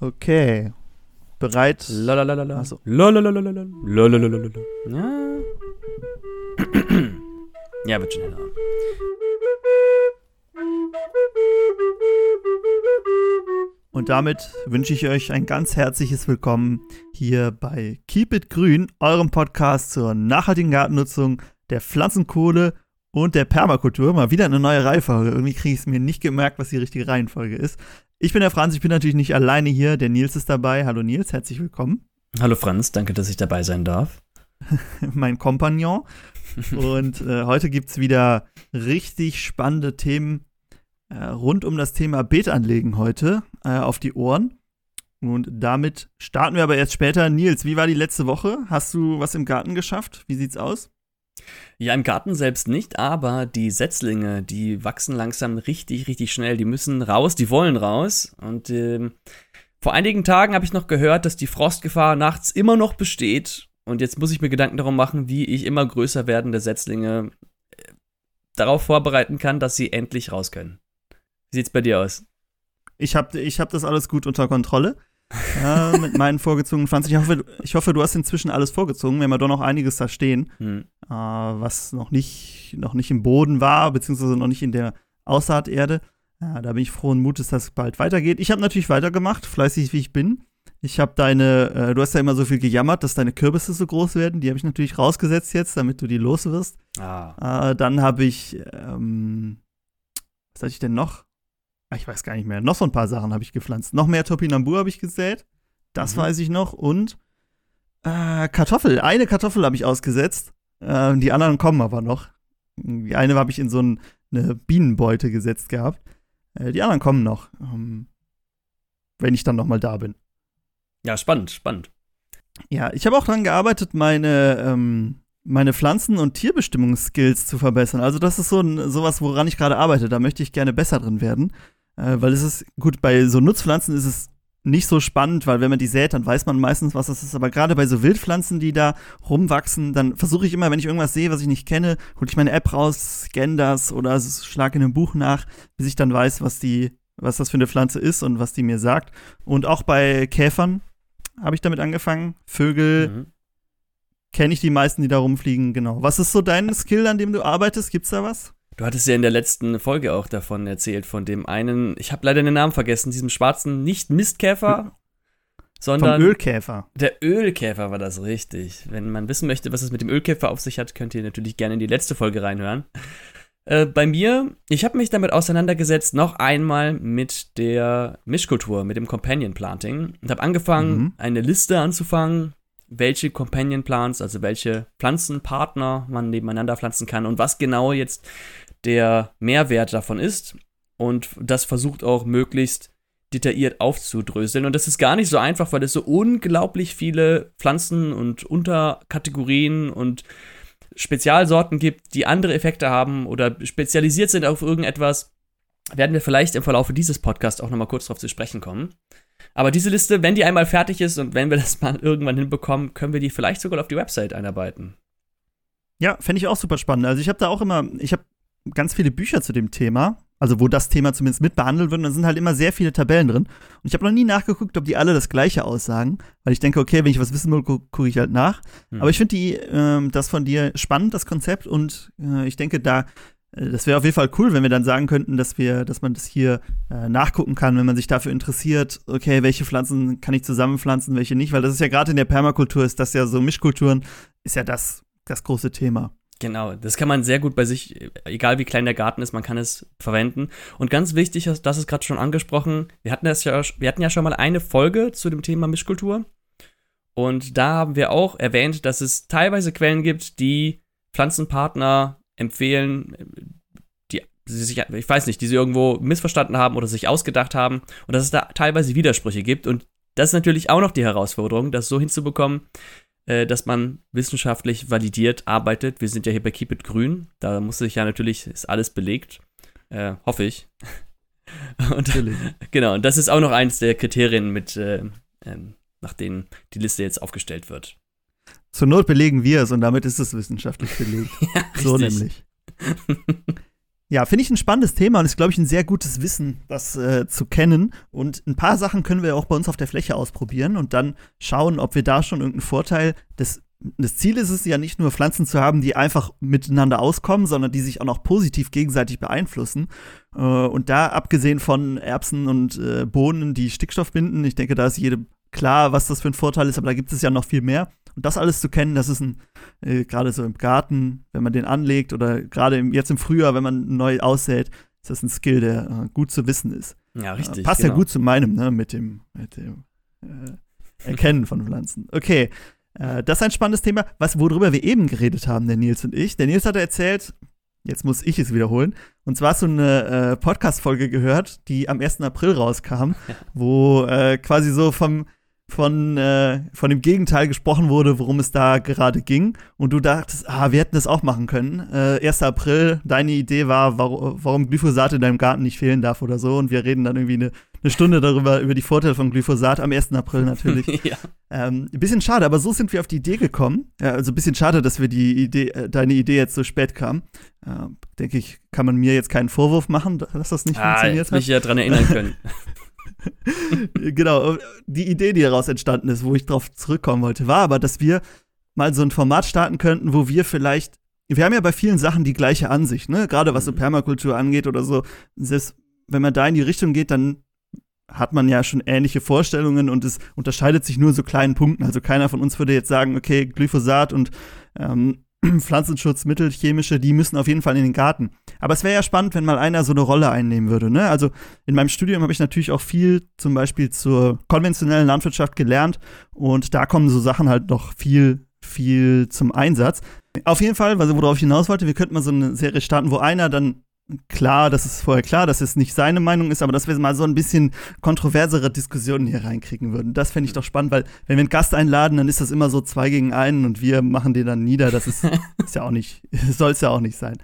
Okay. Bereit? Lalalala. Achso. Lalalala. Lalalala. Ja. ja, wird schon schneller. Und damit wünsche ich euch ein ganz herzliches Willkommen hier bei Keep It Grün, eurem Podcast zur nachhaltigen Gartennutzung, der Pflanzenkohle und der Permakultur. Mal wieder eine neue Reihenfolge. Irgendwie kriege ich es mir nicht gemerkt, was die richtige Reihenfolge ist. Ich bin der Franz, ich bin natürlich nicht alleine hier. Der Nils ist dabei. Hallo Nils, herzlich willkommen. Hallo Franz, danke, dass ich dabei sein darf. mein Kompagnon. Und äh, heute gibt es wieder richtig spannende Themen äh, rund um das Thema Beetanlegen heute äh, auf die Ohren. Und damit starten wir aber erst später. Nils, wie war die letzte Woche? Hast du was im Garten geschafft? Wie sieht's aus? Ja, im Garten selbst nicht, aber die Setzlinge, die wachsen langsam richtig, richtig schnell. Die müssen raus, die wollen raus. Und ähm, vor einigen Tagen habe ich noch gehört, dass die Frostgefahr nachts immer noch besteht. Und jetzt muss ich mir Gedanken darum machen, wie ich immer größer werdende Setzlinge äh, darauf vorbereiten kann, dass sie endlich raus können. Wie sieht's bei dir aus? Ich habe ich hab das alles gut unter Kontrolle äh, mit meinen vorgezogenen Pflanzen. Ich hoffe, ich hoffe, du hast inzwischen alles vorgezogen. Wir haben ja doch noch einiges da stehen, hm. äh, was noch nicht, noch nicht im Boden war, beziehungsweise noch nicht in der Aussaaterde. Ja, da bin ich frohen Mutes, dass es bald weitergeht. Ich habe natürlich weitergemacht, fleißig wie ich bin. Ich habe deine, äh, du hast ja immer so viel gejammert, dass deine Kürbisse so groß werden. Die habe ich natürlich rausgesetzt jetzt, damit du die los wirst. Ah. Äh, dann habe ich, ähm, was hatte ich denn noch? Ich weiß gar nicht mehr. Noch so ein paar Sachen habe ich gepflanzt. Noch mehr Topinambur habe ich gesät. Das mhm. weiß ich noch. Und äh, Kartoffel. Eine Kartoffel habe ich ausgesetzt. Äh, die anderen kommen aber noch. Die eine habe ich in so ein, eine Bienenbeute gesetzt gehabt. Äh, die anderen kommen noch. Ähm, wenn ich dann noch mal da bin. Ja, spannend, spannend. Ja, ich habe auch daran gearbeitet, meine, ähm, meine Pflanzen- und Tierbestimmungsskills zu verbessern. Also das ist so ein, sowas, woran ich gerade arbeite. Da möchte ich gerne besser drin werden. Äh, weil es ist, gut, bei so Nutzpflanzen ist es nicht so spannend, weil wenn man die sät, dann weiß man meistens, was das ist. Aber gerade bei so Wildpflanzen, die da rumwachsen, dann versuche ich immer, wenn ich irgendwas sehe, was ich nicht kenne, hole ich meine App raus, scanne das oder schlage in einem Buch nach, bis ich dann weiß, was die, was das für eine Pflanze ist und was die mir sagt. Und auch bei Käfern habe ich damit angefangen. Vögel mhm. kenne ich die meisten, die da rumfliegen, genau. Was ist so dein Skill, an dem du arbeitest? Gibt's da was? Du hattest ja in der letzten Folge auch davon erzählt, von dem einen, ich habe leider den Namen vergessen, diesem schwarzen, nicht Mistkäfer, sondern. Vom Ölkäfer. Der Ölkäfer war das richtig. Wenn man wissen möchte, was es mit dem Ölkäfer auf sich hat, könnt ihr natürlich gerne in die letzte Folge reinhören. Äh, bei mir, ich habe mich damit auseinandergesetzt, noch einmal mit der Mischkultur, mit dem Companion Planting und habe angefangen, mhm. eine Liste anzufangen, welche Companion Plants, also welche Pflanzenpartner man nebeneinander pflanzen kann und was genau jetzt der Mehrwert davon ist. Und das versucht auch möglichst detailliert aufzudröseln. Und das ist gar nicht so einfach, weil es so unglaublich viele Pflanzen und Unterkategorien und Spezialsorten gibt, die andere Effekte haben oder spezialisiert sind auf irgendetwas. Werden wir vielleicht im Verlauf dieses Podcasts auch nochmal kurz darauf zu sprechen kommen. Aber diese Liste, wenn die einmal fertig ist und wenn wir das mal irgendwann hinbekommen, können wir die vielleicht sogar auf die Website einarbeiten. Ja, fände ich auch super spannend. Also ich habe da auch immer, ich habe ganz viele Bücher zu dem Thema, also wo das Thema zumindest mit behandelt wird. Und da sind halt immer sehr viele Tabellen drin. Und ich habe noch nie nachgeguckt, ob die alle das Gleiche aussagen, weil ich denke, okay, wenn ich was wissen will, gucke guck ich halt nach. Hm. Aber ich finde die, äh, das von dir spannend, das Konzept. Und äh, ich denke, da, äh, das wäre auf jeden Fall cool, wenn wir dann sagen könnten, dass wir, dass man das hier äh, nachgucken kann, wenn man sich dafür interessiert. Okay, welche Pflanzen kann ich zusammenpflanzen, welche nicht? Weil das ist ja gerade in der Permakultur, ist das ja so Mischkulturen, ist ja das, das große Thema. Genau, das kann man sehr gut bei sich, egal wie klein der Garten ist, man kann es verwenden. Und ganz wichtig, das ist gerade schon angesprochen, wir hatten, das ja, wir hatten ja schon mal eine Folge zu dem Thema Mischkultur. Und da haben wir auch erwähnt, dass es teilweise Quellen gibt, die Pflanzenpartner empfehlen, die sie sich, ich weiß nicht, die sie irgendwo missverstanden haben oder sich ausgedacht haben und dass es da teilweise Widersprüche gibt. Und das ist natürlich auch noch die Herausforderung, das so hinzubekommen, äh, dass man wissenschaftlich validiert arbeitet. Wir sind ja hier bei Keep It Grün. Da muss sich ja natürlich, ist alles belegt. Äh, hoffe ich. und, natürlich. Genau, und das ist auch noch eines der Kriterien, mit, äh, ähm, nach denen die Liste jetzt aufgestellt wird. Zur Not belegen wir es und damit ist es wissenschaftlich belegt. ja, so nämlich. Ja, finde ich ein spannendes Thema und ist, glaube ich, ein sehr gutes Wissen, das äh, zu kennen. Und ein paar Sachen können wir auch bei uns auf der Fläche ausprobieren und dann schauen, ob wir da schon irgendeinen Vorteil des das Ziel ist es ja nicht nur Pflanzen zu haben, die einfach miteinander auskommen, sondern die sich auch noch positiv gegenseitig beeinflussen. Äh, und da, abgesehen von Erbsen und äh, Bohnen, die Stickstoff binden, ich denke, da ist jedem klar, was das für ein Vorteil ist, aber da gibt es ja noch viel mehr. Und das alles zu kennen, das ist ein, äh, gerade so im Garten, wenn man den anlegt oder gerade jetzt im Frühjahr, wenn man neu aussät, ist das ein Skill, der äh, gut zu wissen ist. Ja, richtig. Äh, passt genau. ja gut zu meinem, ne, mit dem, mit dem äh, Erkennen von Pflanzen. Okay. Äh, das ist ein spannendes Thema, was, worüber wir eben geredet haben, der Nils und ich. Der Nils hatte erzählt, jetzt muss ich es wiederholen, und zwar hast du eine äh, Podcast-Folge gehört, die am 1. April rauskam, wo äh, quasi so vom von, äh, von dem Gegenteil gesprochen wurde, worum es da gerade ging. Und du dachtest, ah, wir hätten das auch machen können. Äh, 1. April, deine Idee war, warum, warum Glyphosat in deinem Garten nicht fehlen darf oder so. Und wir reden dann irgendwie eine, eine Stunde darüber, über die Vorteile von Glyphosat am 1. April natürlich. ja. ähm, ein bisschen schade, aber so sind wir auf die Idee gekommen. Ja, also ein bisschen schade, dass wir die Idee, äh, deine Idee jetzt so spät kam. Äh, denke ich, kann man mir jetzt keinen Vorwurf machen, dass das nicht ah, funktioniert hat. mich ja dran erinnern können. genau, die Idee, die daraus entstanden ist, wo ich drauf zurückkommen wollte, war aber, dass wir mal so ein Format starten könnten, wo wir vielleicht, wir haben ja bei vielen Sachen die gleiche Ansicht, ne? Gerade was so mhm. Permakultur angeht oder so. Selbst wenn man da in die Richtung geht, dann hat man ja schon ähnliche Vorstellungen und es unterscheidet sich nur so kleinen Punkten. Also keiner von uns würde jetzt sagen, okay, Glyphosat und ähm, Pflanzenschutzmittel, chemische, die müssen auf jeden Fall in den Garten. Aber es wäre ja spannend, wenn mal einer so eine Rolle einnehmen würde. Ne? Also in meinem Studium habe ich natürlich auch viel zum Beispiel zur konventionellen Landwirtschaft gelernt und da kommen so Sachen halt noch viel, viel zum Einsatz. Auf jeden Fall, worauf ich hinaus wollte, wir könnten mal so eine Serie starten, wo einer dann klar, das ist vorher klar, dass es nicht seine Meinung ist, aber dass wir mal so ein bisschen kontroversere Diskussionen hier reinkriegen würden. Das fände ich doch spannend, weil wenn wir einen Gast einladen, dann ist das immer so zwei gegen einen und wir machen den dann nieder. Das ist, ist ja auch nicht, soll es ja auch nicht sein.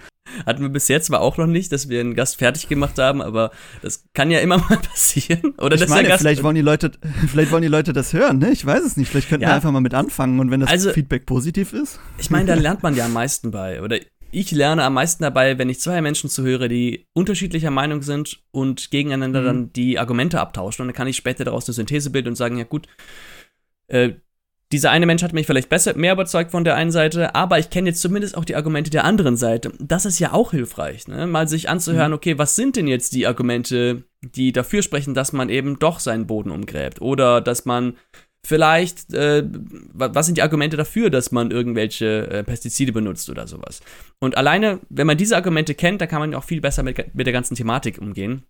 Hatten wir bis jetzt zwar auch noch nicht, dass wir einen Gast fertig gemacht haben, aber das kann ja immer mal passieren. Oder ich meine, vielleicht wollen die Leute, vielleicht wollen die Leute das hören, ne? Ich weiß es nicht. Vielleicht könnten ja. wir einfach mal mit anfangen und wenn das also, Feedback positiv ist. Ich meine, da lernt man ja am meisten bei. Oder ich lerne am meisten dabei, wenn ich zwei Menschen zuhöre, die unterschiedlicher Meinung sind und gegeneinander mhm. dann die Argumente abtauschen. Und dann kann ich später daraus eine Synthese bilden und sagen, ja gut, äh, dieser eine Mensch hat mich vielleicht besser, mehr überzeugt von der einen Seite, aber ich kenne jetzt zumindest auch die Argumente der anderen Seite. Das ist ja auch hilfreich, ne? mal sich anzuhören, mhm. okay, was sind denn jetzt die Argumente, die dafür sprechen, dass man eben doch seinen Boden umgräbt oder dass man vielleicht, äh, was sind die Argumente dafür, dass man irgendwelche äh, Pestizide benutzt oder sowas. Und alleine, wenn man diese Argumente kennt, dann kann man auch viel besser mit, mit der ganzen Thematik umgehen.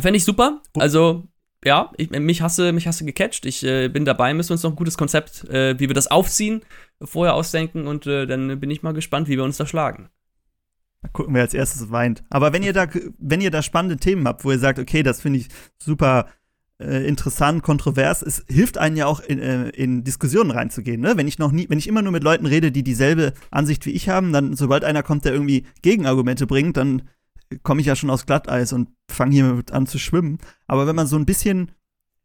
Fände ich super. Also, ja, ich, mich hasse, mich hasse gecatcht. Ich äh, bin dabei, müssen wir uns noch ein gutes Konzept, äh, wie wir das aufziehen, vorher ausdenken und äh, dann bin ich mal gespannt, wie wir uns da schlagen. Da gucken wir als erstes weint. Aber wenn ihr da, wenn ihr da spannende Themen habt, wo ihr sagt, okay, das finde ich super äh, interessant, kontrovers. Es hilft einen ja auch in, äh, in Diskussionen reinzugehen. Ne? Wenn ich noch nie, wenn ich immer nur mit Leuten rede, die dieselbe Ansicht wie ich haben, dann sobald einer kommt, der irgendwie Gegenargumente bringt, dann komme ich ja schon aus Glatteis und fange hier an zu schwimmen. Aber wenn man so ein bisschen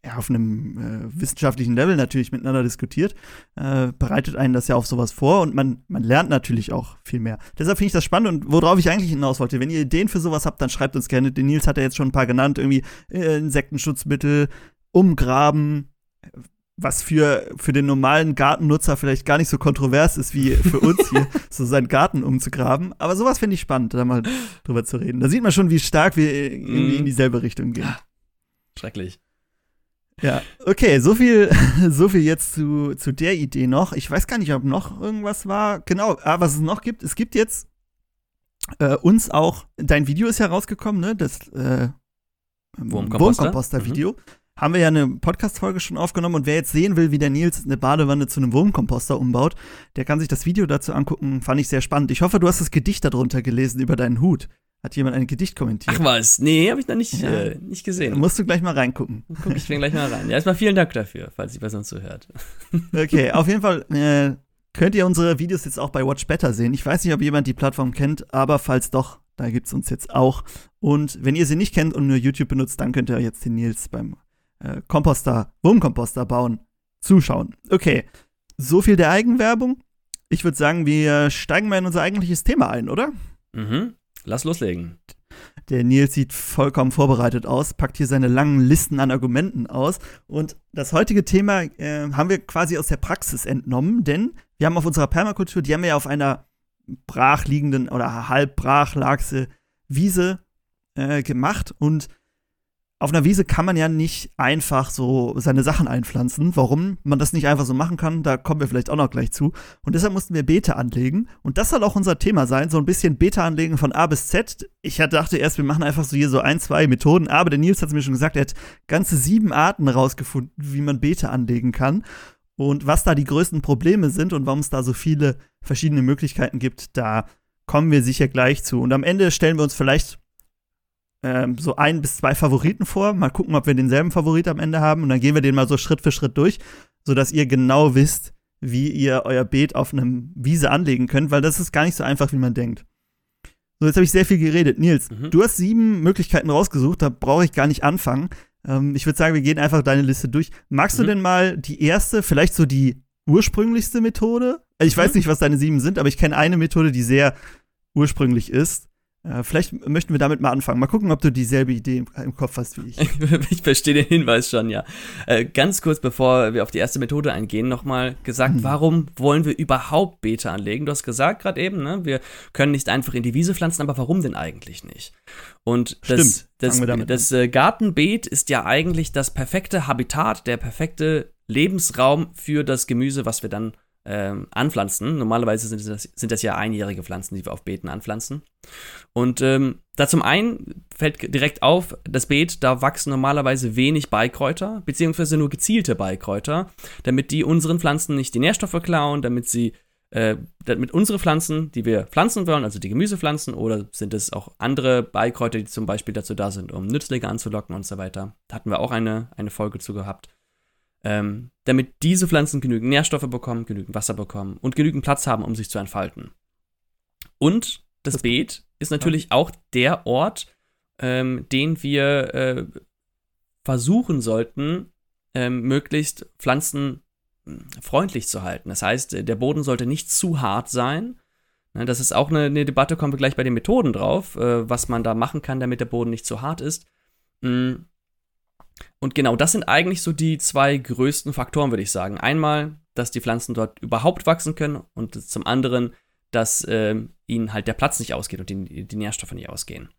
ja, auf einem äh, wissenschaftlichen Level natürlich miteinander diskutiert, äh, bereitet einen das ja auf sowas vor und man, man lernt natürlich auch viel mehr. Deshalb finde ich das spannend und worauf ich eigentlich hinaus wollte, wenn ihr Ideen für sowas habt, dann schreibt uns gerne. Den Nils hat ja jetzt schon ein paar genannt, irgendwie äh, Insektenschutzmittel, umgraben, was für, für den normalen Gartennutzer vielleicht gar nicht so kontrovers ist wie für uns hier, so seinen Garten umzugraben. Aber sowas finde ich spannend, da mal drüber zu reden. Da sieht man schon, wie stark wir irgendwie mm. in dieselbe Richtung gehen. Schrecklich. Ja, okay, so viel, so viel jetzt zu, zu der Idee noch. Ich weiß gar nicht, ob noch irgendwas war. Genau, ah, was es noch gibt, es gibt jetzt äh, uns auch, dein Video ist ja rausgekommen, ne? Das äh, Wurmkomposter-Video. Mhm. Haben wir ja eine Podcast-Folge schon aufgenommen und wer jetzt sehen will, wie der Nils eine Badewanne zu einem Wurmkomposter umbaut, der kann sich das Video dazu angucken. Fand ich sehr spannend. Ich hoffe, du hast das Gedicht darunter gelesen über deinen Hut hat jemand ein Gedicht kommentiert. Ach was, nee, habe ich noch nicht, ja. äh, nicht gesehen. Dann musst du gleich mal reingucken. Guck ich gleich mal rein. Ja, erstmal vielen Dank dafür, falls die Person zuhört. okay, auf jeden Fall äh, könnt ihr unsere Videos jetzt auch bei Watch Better sehen. Ich weiß nicht, ob jemand die Plattform kennt, aber falls doch, da gibt es uns jetzt auch. Und wenn ihr sie nicht kennt und nur YouTube benutzt, dann könnt ihr jetzt den Nils beim äh, Komposter, Wurmkomposter bauen, zuschauen. Okay, so viel der Eigenwerbung. Ich würde sagen, wir steigen mal in unser eigentliches Thema ein, oder? Mhm. Lass loslegen. Der Nils sieht vollkommen vorbereitet aus, packt hier seine langen Listen an Argumenten aus. Und das heutige Thema äh, haben wir quasi aus der Praxis entnommen, denn wir haben auf unserer Permakultur, die haben wir ja auf einer brachliegenden oder halb Wiese äh, gemacht und auf einer Wiese kann man ja nicht einfach so seine Sachen einpflanzen. Warum man das nicht einfach so machen kann, da kommen wir vielleicht auch noch gleich zu. Und deshalb mussten wir Beete anlegen. Und das soll auch unser Thema sein, so ein bisschen Beete anlegen von A bis Z. Ich dachte erst, wir machen einfach so hier so ein, zwei Methoden. Aber der Nils hat es mir schon gesagt, er hat ganze sieben Arten rausgefunden, wie man Beete anlegen kann. Und was da die größten Probleme sind und warum es da so viele verschiedene Möglichkeiten gibt, da kommen wir sicher gleich zu. Und am Ende stellen wir uns vielleicht ähm, so ein bis zwei Favoriten vor. Mal gucken, ob wir denselben Favorit am Ende haben. Und dann gehen wir den mal so Schritt für Schritt durch, sodass ihr genau wisst, wie ihr euer Beet auf einem Wiese anlegen könnt, weil das ist gar nicht so einfach, wie man denkt. So, jetzt habe ich sehr viel geredet. Nils, mhm. du hast sieben Möglichkeiten rausgesucht, da brauche ich gar nicht anfangen. Ähm, ich würde sagen, wir gehen einfach deine Liste durch. Magst mhm. du denn mal die erste, vielleicht so die ursprünglichste Methode? Also ich mhm. weiß nicht, was deine sieben sind, aber ich kenne eine Methode, die sehr ursprünglich ist. Äh, vielleicht möchten wir damit mal anfangen. Mal gucken, ob du dieselbe Idee im, Kopf hast wie ich. ich verstehe den Hinweis schon, ja. Äh, ganz kurz, bevor wir auf die erste Methode eingehen, nochmal gesagt, hm. warum wollen wir überhaupt Beete anlegen? Du hast gesagt gerade eben, ne, wir können nicht einfach in die Wiese pflanzen, aber warum denn eigentlich nicht? Und das, das, das äh, Gartenbeet ist ja eigentlich das perfekte Habitat, der perfekte Lebensraum für das Gemüse, was wir dann ähm, anpflanzen. Normalerweise sind das, sind das ja einjährige Pflanzen, die wir auf Beeten anpflanzen. Und ähm, da zum einen fällt direkt auf, das Beet, da wachsen normalerweise wenig Beikräuter, beziehungsweise nur gezielte Beikräuter, damit die unseren Pflanzen nicht die Nährstoffe klauen, damit sie äh, damit unsere Pflanzen, die wir pflanzen wollen, also die Gemüsepflanzen, oder sind es auch andere Beikräuter, die zum Beispiel dazu da sind, um Nützlinge anzulocken und so weiter. Da hatten wir auch eine, eine Folge zu gehabt ähm, damit diese Pflanzen genügend Nährstoffe bekommen, genügend Wasser bekommen und genügend Platz haben, um sich zu entfalten. Und das, das Beet ist natürlich ja. auch der Ort, ähm, den wir äh, versuchen sollten, ähm, möglichst pflanzenfreundlich zu halten. Das heißt, der Boden sollte nicht zu hart sein. Das ist auch eine, eine, Debatte, kommen wir gleich bei den Methoden drauf, äh, was man da machen kann, damit der Boden nicht zu hart ist. Mm, und genau das sind eigentlich so die zwei größten Faktoren, würde ich sagen. Einmal, dass die Pflanzen dort überhaupt wachsen können und zum anderen, dass äh, ihnen halt der Platz nicht ausgeht und die, die Nährstoffe nicht ausgehen.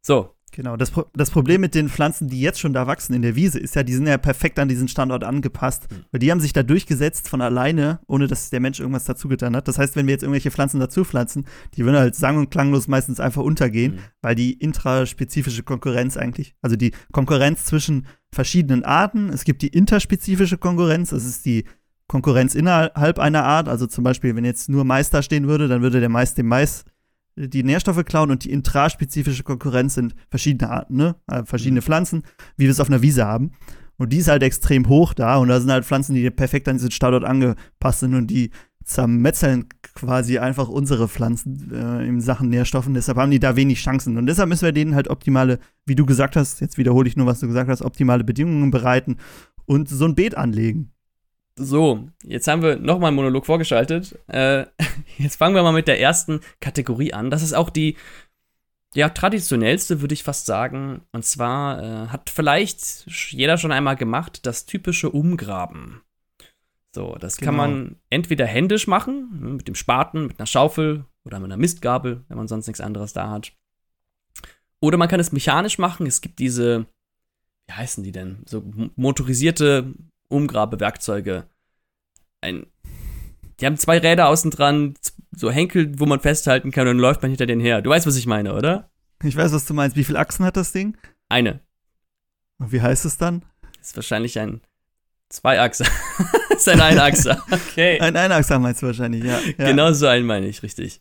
So, Genau, das, Pro das Problem mit den Pflanzen, die jetzt schon da wachsen in der Wiese, ist ja, die sind ja perfekt an diesen Standort angepasst. Mhm. Weil die haben sich da durchgesetzt von alleine, ohne dass der Mensch irgendwas dazu getan hat. Das heißt, wenn wir jetzt irgendwelche Pflanzen dazu pflanzen, die würden halt sang- und klanglos meistens einfach untergehen, mhm. weil die intraspezifische Konkurrenz eigentlich, also die Konkurrenz zwischen verschiedenen Arten, es gibt die interspezifische Konkurrenz, das ist die Konkurrenz innerhalb einer Art. Also zum Beispiel, wenn jetzt nur Mais da stehen würde, dann würde der Mais dem Mais die Nährstoffe klauen und die intraspezifische Konkurrenz sind verschiedene Arten, ne? Also verschiedene mhm. Pflanzen, wie wir es auf einer Wiese haben. Und die ist halt extrem hoch da und da sind halt Pflanzen, die perfekt an diesen Standort angepasst sind und die zermetzeln quasi einfach unsere Pflanzen äh, in Sachen Nährstoffen. Deshalb haben die da wenig Chancen. Und deshalb müssen wir denen halt optimale, wie du gesagt hast, jetzt wiederhole ich nur, was du gesagt hast, optimale Bedingungen bereiten und so ein Beet anlegen. So, jetzt haben wir nochmal einen Monolog vorgeschaltet. Äh, jetzt fangen wir mal mit der ersten Kategorie an. Das ist auch die ja, traditionellste, würde ich fast sagen. Und zwar äh, hat vielleicht jeder schon einmal gemacht, das typische Umgraben. So, das genau. kann man entweder händisch machen, ne, mit dem Spaten, mit einer Schaufel oder mit einer Mistgabel, wenn man sonst nichts anderes da hat. Oder man kann es mechanisch machen. Es gibt diese, wie heißen die denn? So motorisierte Umgrabewerkzeuge. Ein, die haben zwei Räder außen dran, so Henkel, wo man festhalten kann und dann läuft man hinter denen her. Du weißt, was ich meine, oder? Ich weiß, was du meinst. Wie viele Achsen hat das Ding? Eine. Und wie heißt es dann? Das ist wahrscheinlich ein Zweiachser. das ist ein Einachser. Okay. Ein Einachser meinst du wahrscheinlich, ja. ja. Genau so einen meine ich, richtig.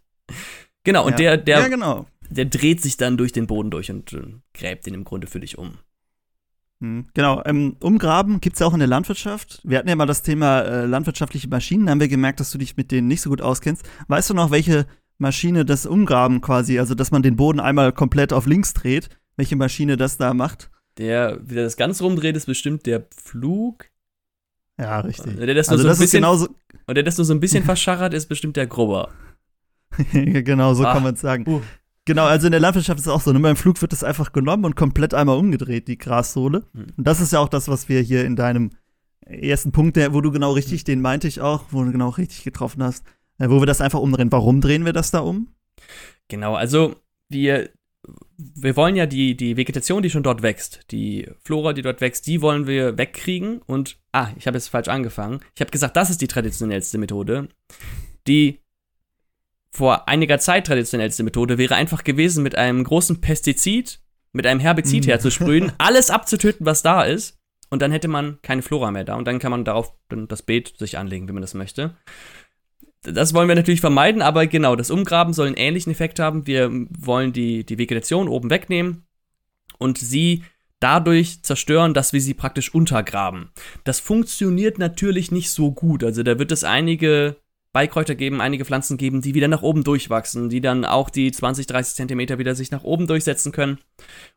Genau, und ja. der, der, ja, genau. der dreht sich dann durch den Boden durch und äh, gräbt ihn im Grunde für dich um. Hm, genau, ähm, Umgraben gibt es ja auch in der Landwirtschaft. Wir hatten ja mal das Thema äh, landwirtschaftliche Maschinen, haben wir gemerkt, dass du dich mit denen nicht so gut auskennst. Weißt du noch, welche Maschine das Umgraben quasi, also dass man den Boden einmal komplett auf links dreht, welche Maschine das da macht? Der, wie der das ganz rumdreht, ist bestimmt der Pflug. Ja, richtig. Der das also so das bisschen, ist genauso und der das nur so ein bisschen verscharrt, ist bestimmt der Grubber. genau, so ah, kann man es sagen. Uh. Genau, also in der Landwirtschaft ist es auch so, ne? beim Flug wird das einfach genommen und komplett einmal umgedreht, die Grassohle. Mhm. Und das ist ja auch das, was wir hier in deinem ersten Punkt, wo du genau richtig, mhm. den meinte ich auch, wo du genau richtig getroffen hast, äh, wo wir das einfach umdrehen. Warum drehen wir das da um? Genau, also wir, wir wollen ja die, die Vegetation, die schon dort wächst, die Flora, die dort wächst, die wollen wir wegkriegen und, ah, ich habe jetzt falsch angefangen. Ich habe gesagt, das ist die traditionellste Methode. Die vor einiger Zeit traditionellste Methode wäre einfach gewesen, mit einem großen Pestizid, mit einem Herbizid mm. herzusprühen, alles abzutöten, was da ist. Und dann hätte man keine Flora mehr da. Und dann kann man darauf das Beet sich anlegen, wenn man das möchte. Das wollen wir natürlich vermeiden, aber genau, das Umgraben soll einen ähnlichen Effekt haben. Wir wollen die, die Vegetation oben wegnehmen und sie dadurch zerstören, dass wir sie praktisch untergraben. Das funktioniert natürlich nicht so gut. Also da wird es einige Beikräuter geben, einige Pflanzen geben, die wieder nach oben durchwachsen, die dann auch die 20, 30 Zentimeter wieder sich nach oben durchsetzen können.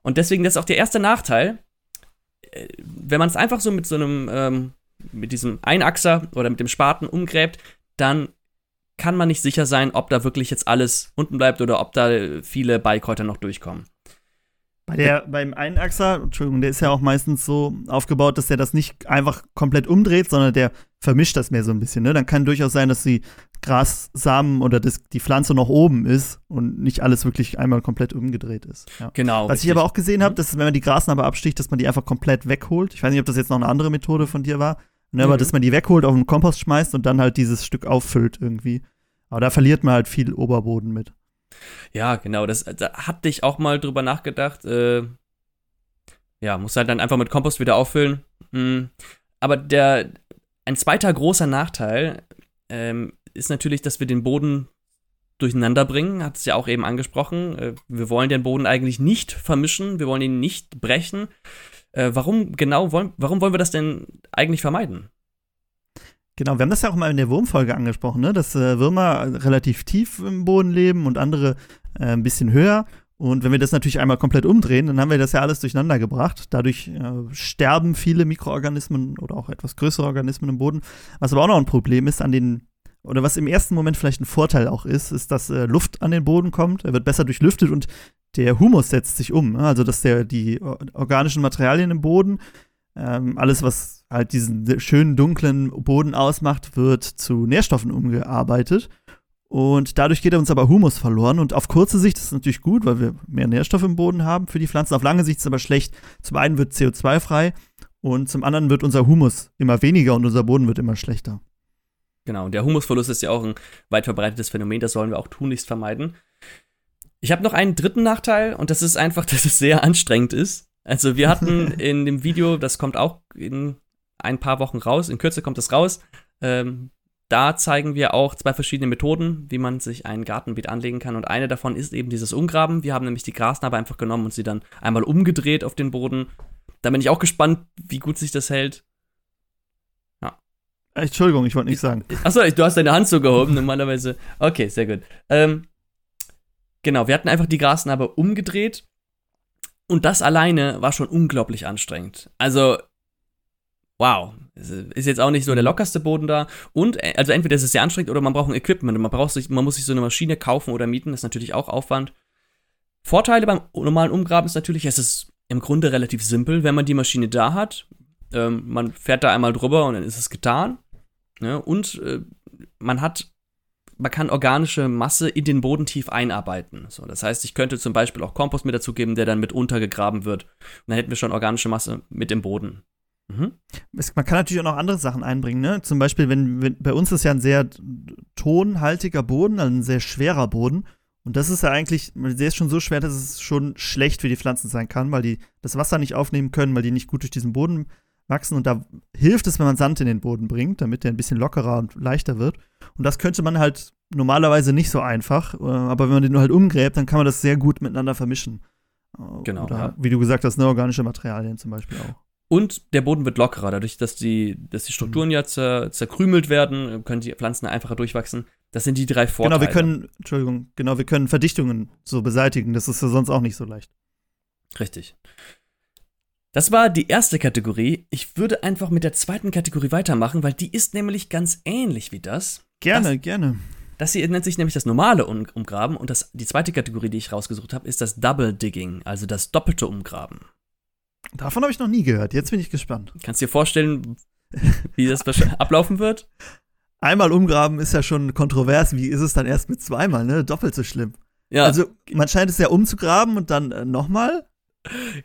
Und deswegen, das ist auch der erste Nachteil. Äh, wenn man es einfach so mit so einem, ähm, mit diesem Einachser oder mit dem Spaten umgräbt, dann kann man nicht sicher sein, ob da wirklich jetzt alles unten bleibt oder ob da viele Beikräuter noch durchkommen. Bei der, beim Einachser, Entschuldigung, der ist ja auch meistens so aufgebaut, dass der das nicht einfach komplett umdreht, sondern der vermischt das mehr so ein bisschen. Ne? Dann kann durchaus sein, dass die Grassamen oder das, die Pflanze noch oben ist und nicht alles wirklich einmal komplett umgedreht ist. Ja. Genau. Was richtig. ich aber auch gesehen habe, mhm. dass wenn man die Grasnarbe absticht, dass man die einfach komplett wegholt. Ich weiß nicht, ob das jetzt noch eine andere Methode von dir war, ne, mhm. aber dass man die wegholt, auf den Kompost schmeißt und dann halt dieses Stück auffüllt irgendwie. Aber da verliert man halt viel Oberboden mit. Ja, genau. Das, da hatte ich auch mal drüber nachgedacht. Äh, ja, muss halt dann einfach mit Kompost wieder auffüllen. Mhm. Aber der, ein zweiter großer Nachteil ähm, ist natürlich, dass wir den Boden durcheinander bringen, hat es ja auch eben angesprochen. Äh, wir wollen den Boden eigentlich nicht vermischen, wir wollen ihn nicht brechen. Äh, warum genau wollen, warum wollen wir das denn eigentlich vermeiden? Genau, wir haben das ja auch mal in der Wurmfolge angesprochen, ne? dass äh, Würmer relativ tief im Boden leben und andere äh, ein bisschen höher. Und wenn wir das natürlich einmal komplett umdrehen, dann haben wir das ja alles durcheinander gebracht. Dadurch äh, sterben viele Mikroorganismen oder auch etwas größere Organismen im Boden. Was aber auch noch ein Problem ist an den, oder was im ersten Moment vielleicht ein Vorteil auch ist, ist, dass äh, Luft an den Boden kommt. Er wird besser durchlüftet und der Humus setzt sich um. Ne? Also, dass der, die organischen Materialien im Boden ähm, alles, was halt diesen schönen dunklen Boden ausmacht, wird zu Nährstoffen umgearbeitet. Und dadurch geht uns aber Humus verloren. Und auf kurze Sicht ist es natürlich gut, weil wir mehr Nährstoffe im Boden haben für die Pflanzen. Auf lange Sicht ist es aber schlecht. Zum einen wird CO2 frei und zum anderen wird unser Humus immer weniger und unser Boden wird immer schlechter. Genau, und der Humusverlust ist ja auch ein weit verbreitetes Phänomen, das sollen wir auch tunlichst vermeiden. Ich habe noch einen dritten Nachteil und das ist einfach, dass es sehr anstrengend ist. Also wir hatten in dem Video, das kommt auch in ein paar Wochen raus, in Kürze kommt es raus, ähm, da zeigen wir auch zwei verschiedene Methoden, wie man sich ein Gartenbeet anlegen kann. Und eine davon ist eben dieses Umgraben. Wir haben nämlich die Grasnarbe einfach genommen und sie dann einmal umgedreht auf den Boden. Da bin ich auch gespannt, wie gut sich das hält. Entschuldigung, ich wollte nichts sagen. Achso, du hast deine Hand so gehoben, normalerweise. Okay, sehr gut. Ähm, genau, wir hatten einfach die Grasnarbe umgedreht und das alleine war schon unglaublich anstrengend. Also, wow. Ist jetzt auch nicht so der lockerste Boden da. Und, äh, also entweder ist es sehr anstrengend oder man braucht ein Equipment. Man, braucht sich, man muss sich so eine Maschine kaufen oder mieten. Das ist natürlich auch Aufwand. Vorteile beim normalen Umgraben ist natürlich, es ist im Grunde relativ simpel, wenn man die Maschine da hat. Ähm, man fährt da einmal drüber und dann ist es getan. Ja, und äh, man hat man kann organische Masse in den Boden tief einarbeiten. So, das heißt, ich könnte zum Beispiel auch Kompost mit dazugeben, der dann mit untergegraben wird. Und dann hätten wir schon organische Masse mit im Boden. Mhm. Es, man kann natürlich auch noch andere Sachen einbringen, ne? Zum Beispiel, wenn, wenn bei uns ist ja ein sehr tonhaltiger Boden, also ein sehr schwerer Boden. Und das ist ja eigentlich, der ist schon so schwer, dass es schon schlecht für die Pflanzen sein kann, weil die das Wasser nicht aufnehmen können, weil die nicht gut durch diesen Boden wachsen. Und da hilft es, wenn man Sand in den Boden bringt, damit der ein bisschen lockerer und leichter wird. Und das könnte man halt normalerweise nicht so einfach. Äh, aber wenn man den nur halt umgräbt, dann kann man das sehr gut miteinander vermischen. Äh, genau. Oder, ja. wie du gesagt hast, ne, organische Materialien zum Beispiel auch. Und der Boden wird lockerer, dadurch, dass die, dass die Strukturen mhm. ja zer, zerkrümelt werden, können die Pflanzen einfacher durchwachsen. Das sind die drei Vorteile. Genau, wir können, Entschuldigung, genau, wir können Verdichtungen so beseitigen. Das ist ja sonst auch nicht so leicht. Richtig. Das war die erste Kategorie. Ich würde einfach mit der zweiten Kategorie weitermachen, weil die ist nämlich ganz ähnlich wie das. Gerne, das, gerne. Das hier nennt sich nämlich das normale um Umgraben und das, die zweite Kategorie, die ich rausgesucht habe, ist das Double Digging, also das doppelte Umgraben. Davon habe ich noch nie gehört. Jetzt bin ich gespannt. Kannst du dir vorstellen, wie das ablaufen wird? Einmal umgraben ist ja schon kontrovers. Wie ist es dann erst mit zweimal, ne? Doppelt so schlimm. Ja. Also, man scheint es ja umzugraben und dann äh, nochmal.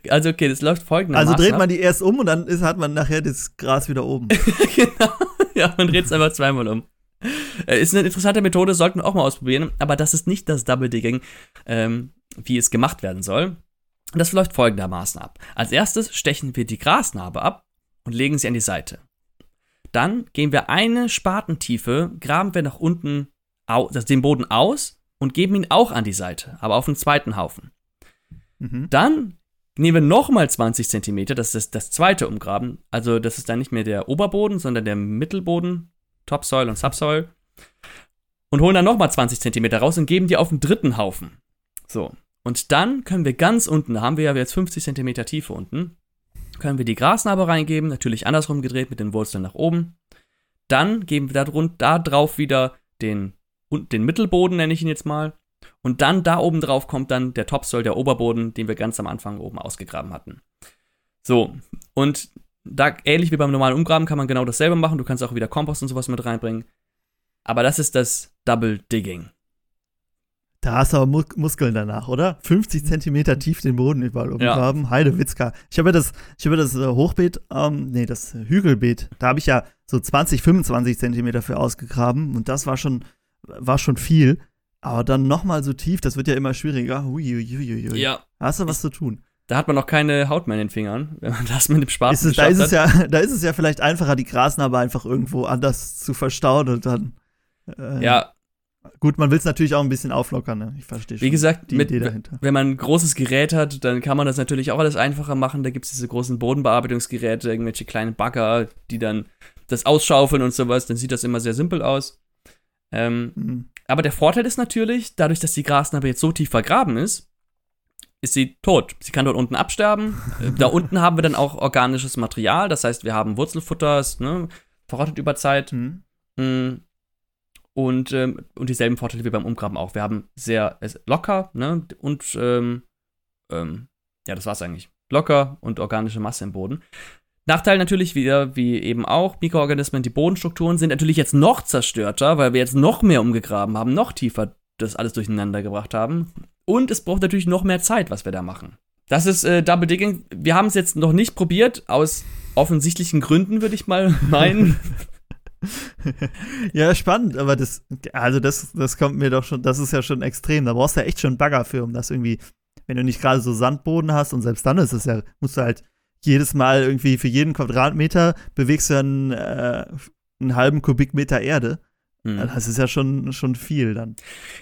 Also, okay, das läuft folgendermaßen. Also dreht man die erst um und dann ist, hat man nachher das Gras wieder oben. genau. Ja, man dreht es einfach zweimal um. Äh, ist eine interessante Methode, sollten wir auch mal ausprobieren, aber das ist nicht das Double Digging, ähm, wie es gemacht werden soll. Das läuft folgendermaßen ab. Als erstes stechen wir die Grasnarbe ab und legen sie an die Seite. Dann gehen wir eine Spatentiefe, graben wir nach unten den Boden aus und geben ihn auch an die Seite, aber auf den zweiten Haufen. Mhm. Dann nehmen wir nochmal 20 cm, das ist das zweite Umgraben. Also das ist dann nicht mehr der Oberboden, sondern der Mittelboden, Topsoil und Subsoil. Und holen dann nochmal 20 cm raus und geben die auf den dritten Haufen. So. Und dann können wir ganz unten, da haben wir ja jetzt 50 cm Tiefe unten, können wir die Grasnarbe reingeben, natürlich andersrum gedreht mit den Wurzeln nach oben. Dann geben wir da, da drauf wieder den, den Mittelboden, nenne ich ihn jetzt mal. Und dann da oben drauf kommt dann der Topsoil, der Oberboden, den wir ganz am Anfang oben ausgegraben hatten. So, und da, ähnlich wie beim normalen Umgraben, kann man genau dasselbe machen. Du kannst auch wieder Kompost und sowas mit reinbringen. Aber das ist das Double Digging. Da hast du aber Mus Muskeln danach, oder? 50 Zentimeter tief den Boden überall umgraben. Ja. Heidewitzka. Ich habe ja das, ich habe das äh, Hochbeet, ähm, nee, das Hügelbeet, da habe ich ja so 20, 25 Zentimeter für ausgegraben und das war schon, war schon viel. Aber dann nochmal so tief, das wird ja immer schwieriger. Huiuiuiui. Ja. Da hast du was zu tun. Da hat man noch keine Haut mehr in den Fingern, wenn man das mit dem Spaß ist es, da ist es ja, Da ist es ja vielleicht einfacher, die Grasnarbe einfach irgendwo anders zu verstauen und dann. Äh, ja, Gut, man will es natürlich auch ein bisschen auflockern, ne? Ich verstehe schon. Wie gesagt, die mit, Idee dahinter. wenn man ein großes Gerät hat, dann kann man das natürlich auch alles einfacher machen. Da gibt es diese großen Bodenbearbeitungsgeräte, irgendwelche kleinen Bagger, die dann das ausschaufeln und sowas. Dann sieht das immer sehr simpel aus. Ähm, mhm. Aber der Vorteil ist natürlich, dadurch, dass die Grasnarbe jetzt so tief vergraben ist, ist sie tot. Sie kann dort unten absterben. da unten haben wir dann auch organisches Material. Das heißt, wir haben Wurzelfutter, ne, verrottet über Zeit. Mhm. Mm, und, ähm, und dieselben Vorteile wie beim Umgraben auch. Wir haben sehr locker, ne? Und ähm, ähm, ja, das war's eigentlich. Locker und organische Masse im Boden. Nachteil natürlich wieder, wie eben auch, Mikroorganismen, die Bodenstrukturen sind natürlich jetzt noch zerstörter, weil wir jetzt noch mehr umgegraben haben, noch tiefer das alles durcheinander gebracht haben. Und es braucht natürlich noch mehr Zeit, was wir da machen. Das ist äh, Double Digging. Wir haben es jetzt noch nicht probiert, aus offensichtlichen Gründen, würde ich mal meinen. ja, spannend, aber das, also das, das kommt mir doch schon, das ist ja schon extrem. Da brauchst du ja echt schon Bagger für, um das irgendwie, wenn du nicht gerade so Sandboden hast und selbst dann ist es ja, musst du halt jedes Mal irgendwie für jeden Quadratmeter bewegst du dann äh, einen halben Kubikmeter Erde. Mhm. Das ist ja schon, schon viel dann.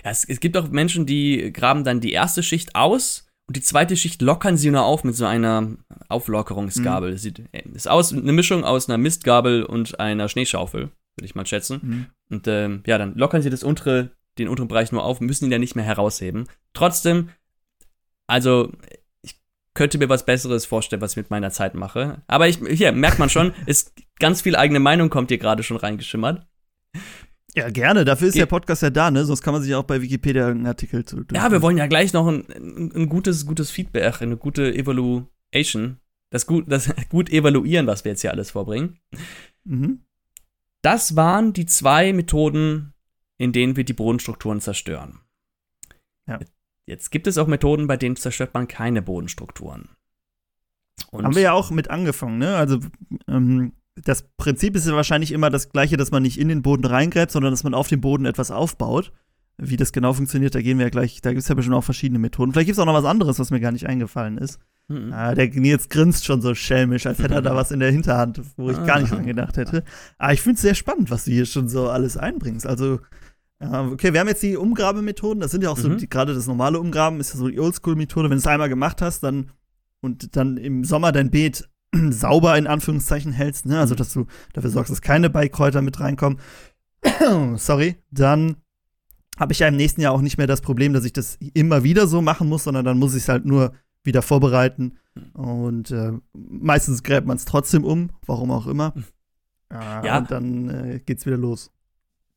Ja, es, es gibt auch Menschen, die graben dann die erste Schicht aus und die zweite Schicht lockern sie nur auf mit so einer Auflockerungsgabel. Mhm. Sieht, äh, ist aus, eine Mischung aus einer Mistgabel und einer Schneeschaufel, würde ich mal schätzen. Mhm. Und ähm, ja, dann lockern sie das untere, den unteren Bereich nur auf, müssen ihn dann nicht mehr herausheben. Trotzdem, also könnte mir was Besseres vorstellen, was ich mit meiner Zeit mache. Aber ich, hier merkt man schon, ist ganz viel eigene Meinung kommt hier gerade schon reingeschimmert. Ja, gerne. Dafür ist Ge der Podcast ja da, ne? Sonst kann man sich auch bei Wikipedia einen Artikel zu. Ja, wir wollen ja gleich noch ein, ein, gutes, gutes Feedback, eine gute Evaluation. Das gut, das gut evaluieren, was wir jetzt hier alles vorbringen. Mhm. Das waren die zwei Methoden, in denen wir die Bodenstrukturen zerstören. Ja. Jetzt gibt es auch Methoden, bei denen zerstört man keine Bodenstrukturen. Und Haben wir ja auch mit angefangen, ne? Also ähm, das Prinzip ist ja wahrscheinlich immer das gleiche, dass man nicht in den Boden reingräbt, sondern dass man auf dem Boden etwas aufbaut. Wie das genau funktioniert, da gehen wir ja gleich, da gibt es ja bestimmt auch verschiedene Methoden. Vielleicht gibt es auch noch was anderes, was mir gar nicht eingefallen ist. Mhm. Ah, der Nils grinst schon so schelmisch, als hätte er da was in der Hinterhand, wo ich gar nicht dran gedacht hätte. Aber ich finde es sehr spannend, was du hier schon so alles einbringst. Also, okay, wir haben jetzt die Umgrabemethoden, das sind ja auch so, mhm. gerade das normale Umgraben ist ja so die Oldschool-Methode. Wenn du es einmal gemacht hast, dann und dann im Sommer dein Beet sauber in Anführungszeichen hältst, ne? also dass du dafür sorgst, dass keine Beikräuter mit reinkommen, sorry, dann habe ich ja im nächsten Jahr auch nicht mehr das Problem, dass ich das immer wieder so machen muss, sondern dann muss ich es halt nur wieder vorbereiten. Und äh, meistens gräbt man es trotzdem um, warum auch immer. Äh, ja. Und dann äh, geht's wieder los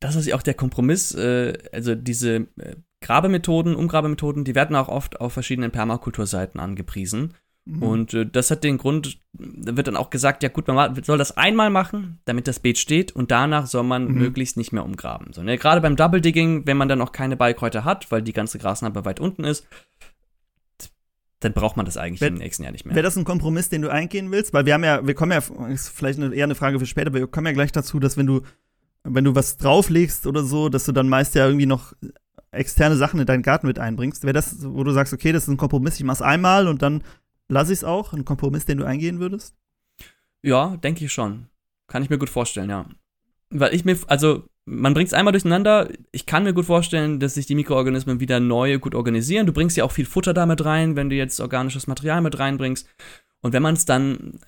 das ist ja auch der Kompromiss, äh, also diese äh, Grabemethoden, Umgrabemethoden, die werden auch oft auf verschiedenen Permakulturseiten angepriesen. Mhm. Und äh, das hat den Grund, da wird dann auch gesagt, ja gut, man soll das einmal machen, damit das Beet steht und danach soll man mhm. möglichst nicht mehr umgraben. So, ne? Gerade beim Double Digging, wenn man dann auch keine Beikräuter hat, weil die ganze Grasnarbe weit unten ist, dann braucht man das eigentlich wär, im nächsten Jahr nicht mehr. Wäre das ein Kompromiss, den du eingehen willst? Weil wir haben ja, wir kommen ja, ist vielleicht eine, eher eine Frage für später, aber wir kommen ja gleich dazu, dass wenn du, wenn du was drauflegst oder so, dass du dann meist ja irgendwie noch externe Sachen in deinen Garten mit einbringst. Wäre das, wo du sagst, okay, das ist ein Kompromiss, ich mach's einmal und dann lasse ich es auch? Ein Kompromiss, den du eingehen würdest? Ja, denke ich schon. Kann ich mir gut vorstellen, ja. Weil ich mir, also man bringt es einmal durcheinander. Ich kann mir gut vorstellen, dass sich die Mikroorganismen wieder neu gut organisieren. Du bringst ja auch viel Futter damit rein, wenn du jetzt organisches Material mit reinbringst. Und wenn man es dann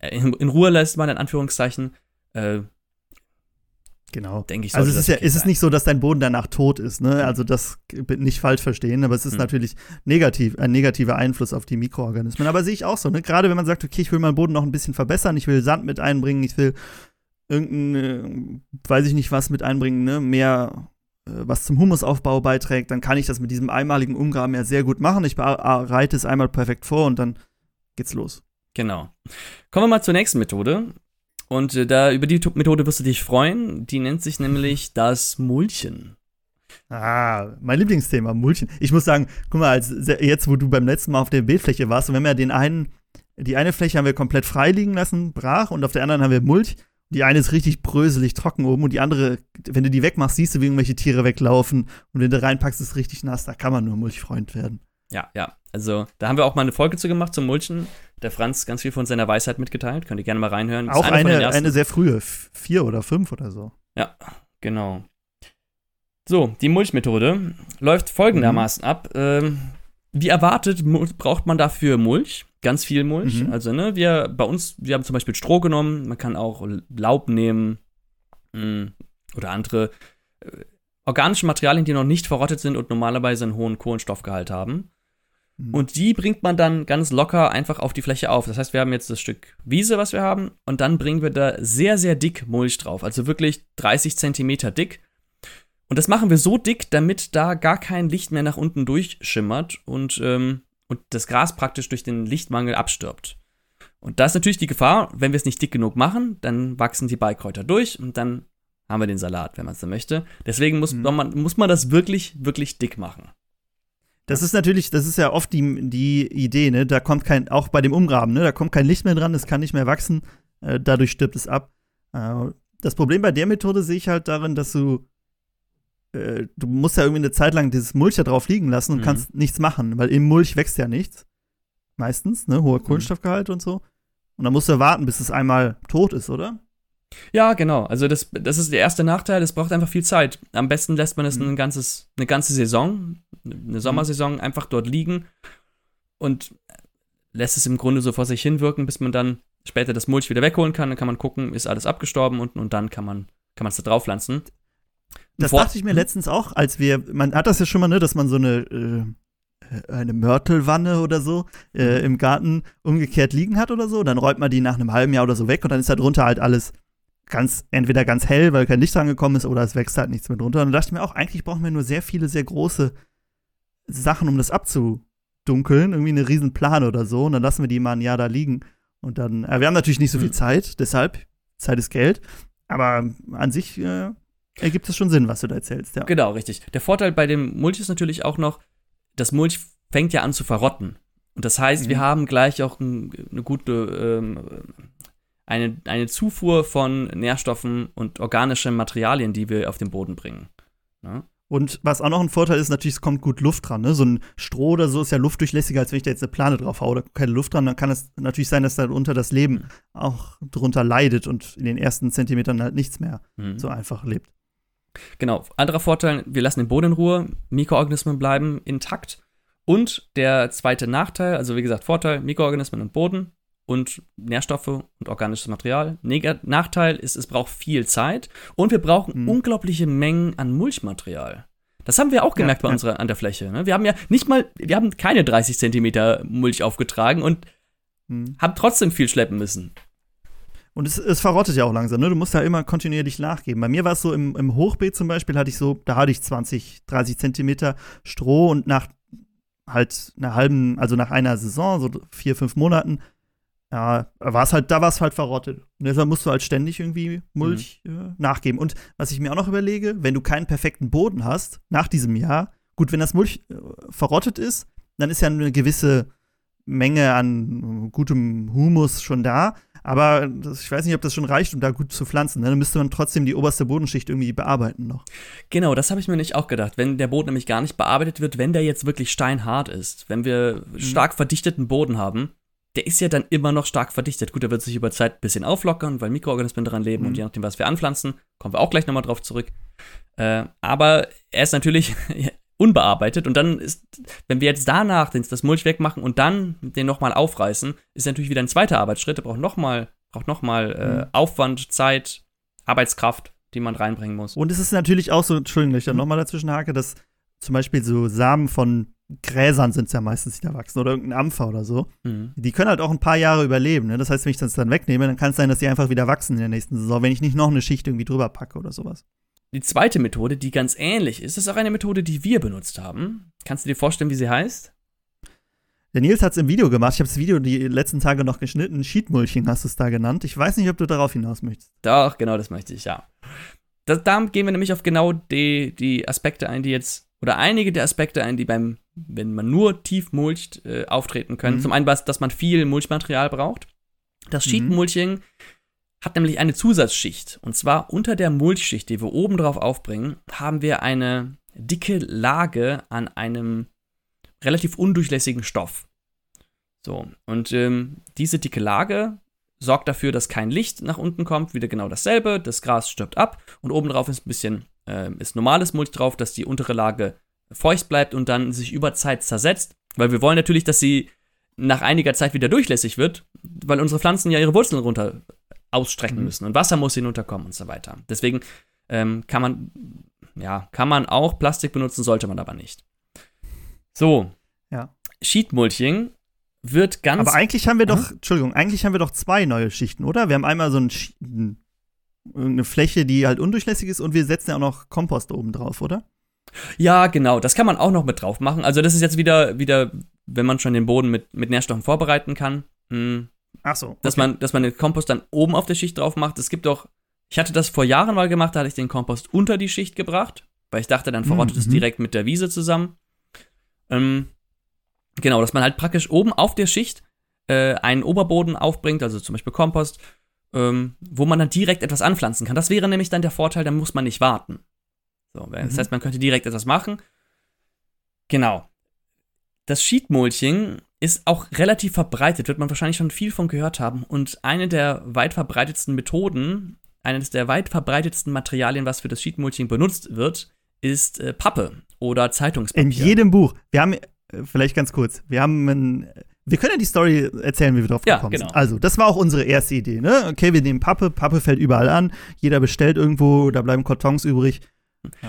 äh, in Ruhe lässt, mal in Anführungszeichen, äh, Genau. Denke ich. Also es ist ja, ist es nicht so, dass dein Boden danach tot ist, ne? Also das nicht falsch verstehen, aber es ist hm. natürlich negativ, ein negativer Einfluss auf die Mikroorganismen. Aber sehe ich auch so, ne? Gerade wenn man sagt, okay, ich will meinen Boden noch ein bisschen verbessern, ich will Sand mit einbringen, ich will irgendein, weiß ich nicht was mit einbringen, ne, mehr äh, was zum Humusaufbau beiträgt, dann kann ich das mit diesem einmaligen Umgraben ja sehr gut machen. Ich bereite es einmal perfekt vor und dann geht's los. Genau. Kommen wir mal zur nächsten Methode. Und äh, da über die Methode wirst du dich freuen. Die nennt sich nämlich das Mulchen. Ah, mein Lieblingsthema, Mulchen. Ich muss sagen, guck mal, als, jetzt, wo du beim letzten Mal auf der Bildfläche warst, und wir haben ja den einen, die eine Fläche haben wir komplett frei liegen lassen, brach, und auf der anderen haben wir Mulch. Die eine ist richtig bröselig trocken oben und die andere, wenn du die wegmachst, siehst du, wie irgendwelche Tiere weglaufen. Und wenn du reinpackst, ist es richtig nass. Da kann man nur Mulchfreund werden. Ja, ja. Also, da haben wir auch mal eine Folge zu gemacht zum Mulchen. Der Franz ganz viel von seiner Weisheit mitgeteilt. Könnt ihr gerne mal reinhören. Auch eine, eine, sehr frühe. Vier oder fünf oder so. Ja, genau. So, die Mulchmethode läuft folgendermaßen mhm. ab. Ähm, wie erwartet braucht man dafür Mulch ganz viel Mulch. Mhm. Also, ne, wir bei uns, wir haben zum Beispiel Stroh genommen, man kann auch Laub nehmen mh, mm, oder andere äh, organische Materialien, die noch nicht verrottet sind und normalerweise einen hohen Kohlenstoffgehalt haben. Mhm. Und die bringt man dann ganz locker einfach auf die Fläche auf. Das heißt, wir haben jetzt das Stück Wiese, was wir haben, und dann bringen wir da sehr, sehr dick Mulch drauf. Also wirklich 30 Zentimeter dick. Und das machen wir so dick, damit da gar kein Licht mehr nach unten durchschimmert und ähm, und das Gras praktisch durch den Lichtmangel abstirbt. Und da ist natürlich die Gefahr, wenn wir es nicht dick genug machen, dann wachsen die Beikräuter durch und dann haben wir den Salat, wenn man es so möchte. Deswegen muss, mhm. man, muss man das wirklich, wirklich dick machen. Das ist natürlich, das ist ja oft die, die Idee, ne? Da kommt kein, auch bei dem Umgraben, ne? Da kommt kein Licht mehr dran, es kann nicht mehr wachsen, äh, dadurch stirbt es ab. Äh, das Problem bei der Methode sehe ich halt darin, dass du äh, du musst ja irgendwie eine Zeit lang dieses Mulch da drauf liegen lassen und mhm. kannst nichts machen, weil im Mulch wächst ja nichts. Meistens, ne? Hoher mhm. Kohlenstoffgehalt mhm. und so. Und dann musst du warten, bis es einmal tot ist, oder? Ja, genau. Also das, das ist der erste Nachteil, es braucht einfach viel Zeit. Am besten lässt man es mhm. ein ganzes, eine ganze Saison, eine Sommersaison einfach dort liegen und lässt es im Grunde so vor sich hinwirken, bis man dann später das Mulch wieder wegholen kann. Dann kann man gucken, ist alles abgestorben unten und dann kann man kann man es da drauf pflanzen. Das Vor dachte ich mir letztens auch, als wir, man hat das ja schon mal, ne, dass man so eine, äh, eine Mörtelwanne oder so äh, mhm. im Garten umgekehrt liegen hat oder so. Dann räumt man die nach einem halben Jahr oder so weg und dann ist da drunter halt alles ganz, entweder ganz hell, weil kein Licht angekommen ist, oder es wächst halt nichts mehr drunter. Und dann dachte ich mir auch, eigentlich brauchen wir nur sehr viele, sehr große Sachen, um das abzudunkeln. Irgendwie eine riesen Plane oder so. Und dann lassen wir die mal ein Jahr da liegen. Und dann, äh, wir haben natürlich nicht so viel mhm. Zeit, deshalb, Zeit ist Geld. Aber an sich äh, ergibt es schon Sinn, was du da erzählst, ja. Genau, richtig. Der Vorteil bei dem Mulch ist natürlich auch noch, das Mulch fängt ja an zu verrotten. Und das heißt, mhm. wir haben gleich auch ein, eine gute, ähm, eine, eine Zufuhr von Nährstoffen und organischen Materialien, die wir auf den Boden bringen. Ja? Ne? Und was auch noch ein Vorteil ist, natürlich, es kommt gut Luft dran. Ne? So ein Stroh oder so ist ja luftdurchlässiger, als wenn ich da jetzt eine Plane drauf haue. Da kommt keine Luft dran. Dann kann es natürlich sein, dass da unter das Leben mhm. auch drunter leidet und in den ersten Zentimetern halt nichts mehr mhm. so einfach lebt. Genau. Anderer Vorteil, wir lassen den Boden in Ruhe, Mikroorganismen bleiben intakt. Und der zweite Nachteil, also wie gesagt, Vorteil, Mikroorganismen und Boden und Nährstoffe und organisches Material. Neg Nachteil ist, es braucht viel Zeit und wir brauchen mhm. unglaubliche Mengen an Mulchmaterial. Das haben wir auch gemerkt ja, bei ja. unserer an der Fläche. Ne? Wir haben ja nicht mal, wir haben keine 30 Zentimeter Mulch aufgetragen und mhm. haben trotzdem viel schleppen müssen. Und es, es, verrottet ja auch langsam, ne? Du musst da immer kontinuierlich nachgeben. Bei mir war es so, im, im, Hochbeet zum Beispiel hatte ich so, da hatte ich 20, 30 Zentimeter Stroh und nach halt einer halben, also nach einer Saison, so vier, fünf Monaten, ja, war es halt, da war es halt verrottet. Und deshalb musst du halt ständig irgendwie Mulch mhm. äh, nachgeben. Und was ich mir auch noch überlege, wenn du keinen perfekten Boden hast, nach diesem Jahr, gut, wenn das Mulch äh, verrottet ist, dann ist ja eine gewisse Menge an gutem Humus schon da. Aber das, ich weiß nicht, ob das schon reicht, um da gut zu pflanzen. Ne? Dann müsste man trotzdem die oberste Bodenschicht irgendwie bearbeiten noch. Genau, das habe ich mir nicht auch gedacht. Wenn der Boden nämlich gar nicht bearbeitet wird, wenn der jetzt wirklich steinhart ist, wenn wir mhm. stark verdichteten Boden haben, der ist ja dann immer noch stark verdichtet. Gut, der wird sich über Zeit ein bisschen auflockern, weil Mikroorganismen daran leben mhm. und je nachdem, was wir anpflanzen, kommen wir auch gleich nochmal drauf zurück. Äh, aber er ist natürlich unbearbeitet und dann ist, wenn wir jetzt danach das Mulch wegmachen und dann den nochmal aufreißen, ist natürlich wieder ein zweiter Arbeitsschritt. Der braucht nochmal braucht noch mal, äh, mhm. Aufwand, Zeit, Arbeitskraft, die man reinbringen muss. Und es ist natürlich auch so, Entschuldigung, dass ich da mhm. nochmal dazwischen hake, dass zum Beispiel so Samen von Gräsern sind es ja meistens, die da wachsen oder irgendein Ampfer oder so. Mhm. Die können halt auch ein paar Jahre überleben. Ne? Das heißt, wenn ich das dann wegnehme, dann kann es sein, dass die einfach wieder wachsen in der nächsten Saison, wenn ich nicht noch eine Schicht irgendwie drüber packe oder sowas. Die zweite Methode, die ganz ähnlich ist, ist auch eine Methode, die wir benutzt haben. Kannst du dir vorstellen, wie sie heißt? Der Nils hat es im Video gemacht. Ich habe das Video die letzten Tage noch geschnitten. Sheetmulching hast du es da genannt. Ich weiß nicht, ob du darauf hinaus möchtest. Doch, genau das möchte ich, ja. Das, da gehen wir nämlich auf genau die, die Aspekte ein, die jetzt oder einige der Aspekte ein, die beim, wenn man nur tief mulcht, äh, auftreten können. Mhm. Zum einen, dass man viel Mulchmaterial braucht. Das mhm. Sheet-Mulching mhm. hat nämlich eine Zusatzschicht. Und zwar unter der Mulchschicht, die wir oben drauf aufbringen, haben wir eine dicke Lage an einem relativ undurchlässigen Stoff. So, und ähm, diese dicke Lage sorgt dafür, dass kein Licht nach unten kommt, wieder genau dasselbe, das Gras stirbt ab und obendrauf ist ein bisschen äh, ist normales Mulch drauf, dass die untere Lage feucht bleibt und dann sich über Zeit zersetzt, weil wir wollen natürlich, dass sie nach einiger Zeit wieder durchlässig wird, weil unsere Pflanzen ja ihre Wurzeln runter ausstrecken mhm. müssen und Wasser muss hinunterkommen und so weiter. Deswegen ähm, kann man ja kann man auch Plastik benutzen, sollte man aber nicht. So. Ja. Sheetmulching wird ganz. Aber eigentlich haben wir doch, Entschuldigung, eigentlich haben wir doch zwei neue Schichten, oder? Wir haben einmal so ein, eine Fläche, die halt undurchlässig ist und wir setzen ja auch noch Kompost oben drauf, oder? Ja, genau. Das kann man auch noch mit drauf machen. Also, das ist jetzt wieder, wieder wenn man schon den Boden mit, mit Nährstoffen vorbereiten kann. Mh, hm, Ach so. Okay. Dass, man, dass man den Kompost dann oben auf der Schicht drauf macht. Es gibt auch, ich hatte das vor Jahren mal gemacht, da hatte ich den Kompost unter die Schicht gebracht, weil ich dachte, dann verrottet mhm. es direkt mit der Wiese zusammen. Ähm, genau, dass man halt praktisch oben auf der Schicht äh, einen Oberboden aufbringt, also zum Beispiel Kompost, ähm, wo man dann direkt etwas anpflanzen kann. Das wäre nämlich dann der Vorteil, da muss man nicht warten. So, das mhm. heißt, man könnte direkt etwas machen. Genau. Das Sheetmulching ist auch relativ verbreitet, wird man wahrscheinlich schon viel von gehört haben. Und eine der weit verbreitetsten Methoden, eines der weit verbreitetsten Materialien, was für das Sheetmulching benutzt wird, ist äh, Pappe oder Zeitungspapier. In jedem Buch. Wir haben, äh, vielleicht ganz kurz, wir haben ein wir können ja die Story erzählen, wie wir drauf gekommen ja, genau. sind. Also, das war auch unsere erste Idee, ne? Okay, wir nehmen Pappe, Pappe fällt überall an, jeder bestellt irgendwo, da bleiben Kartons übrig.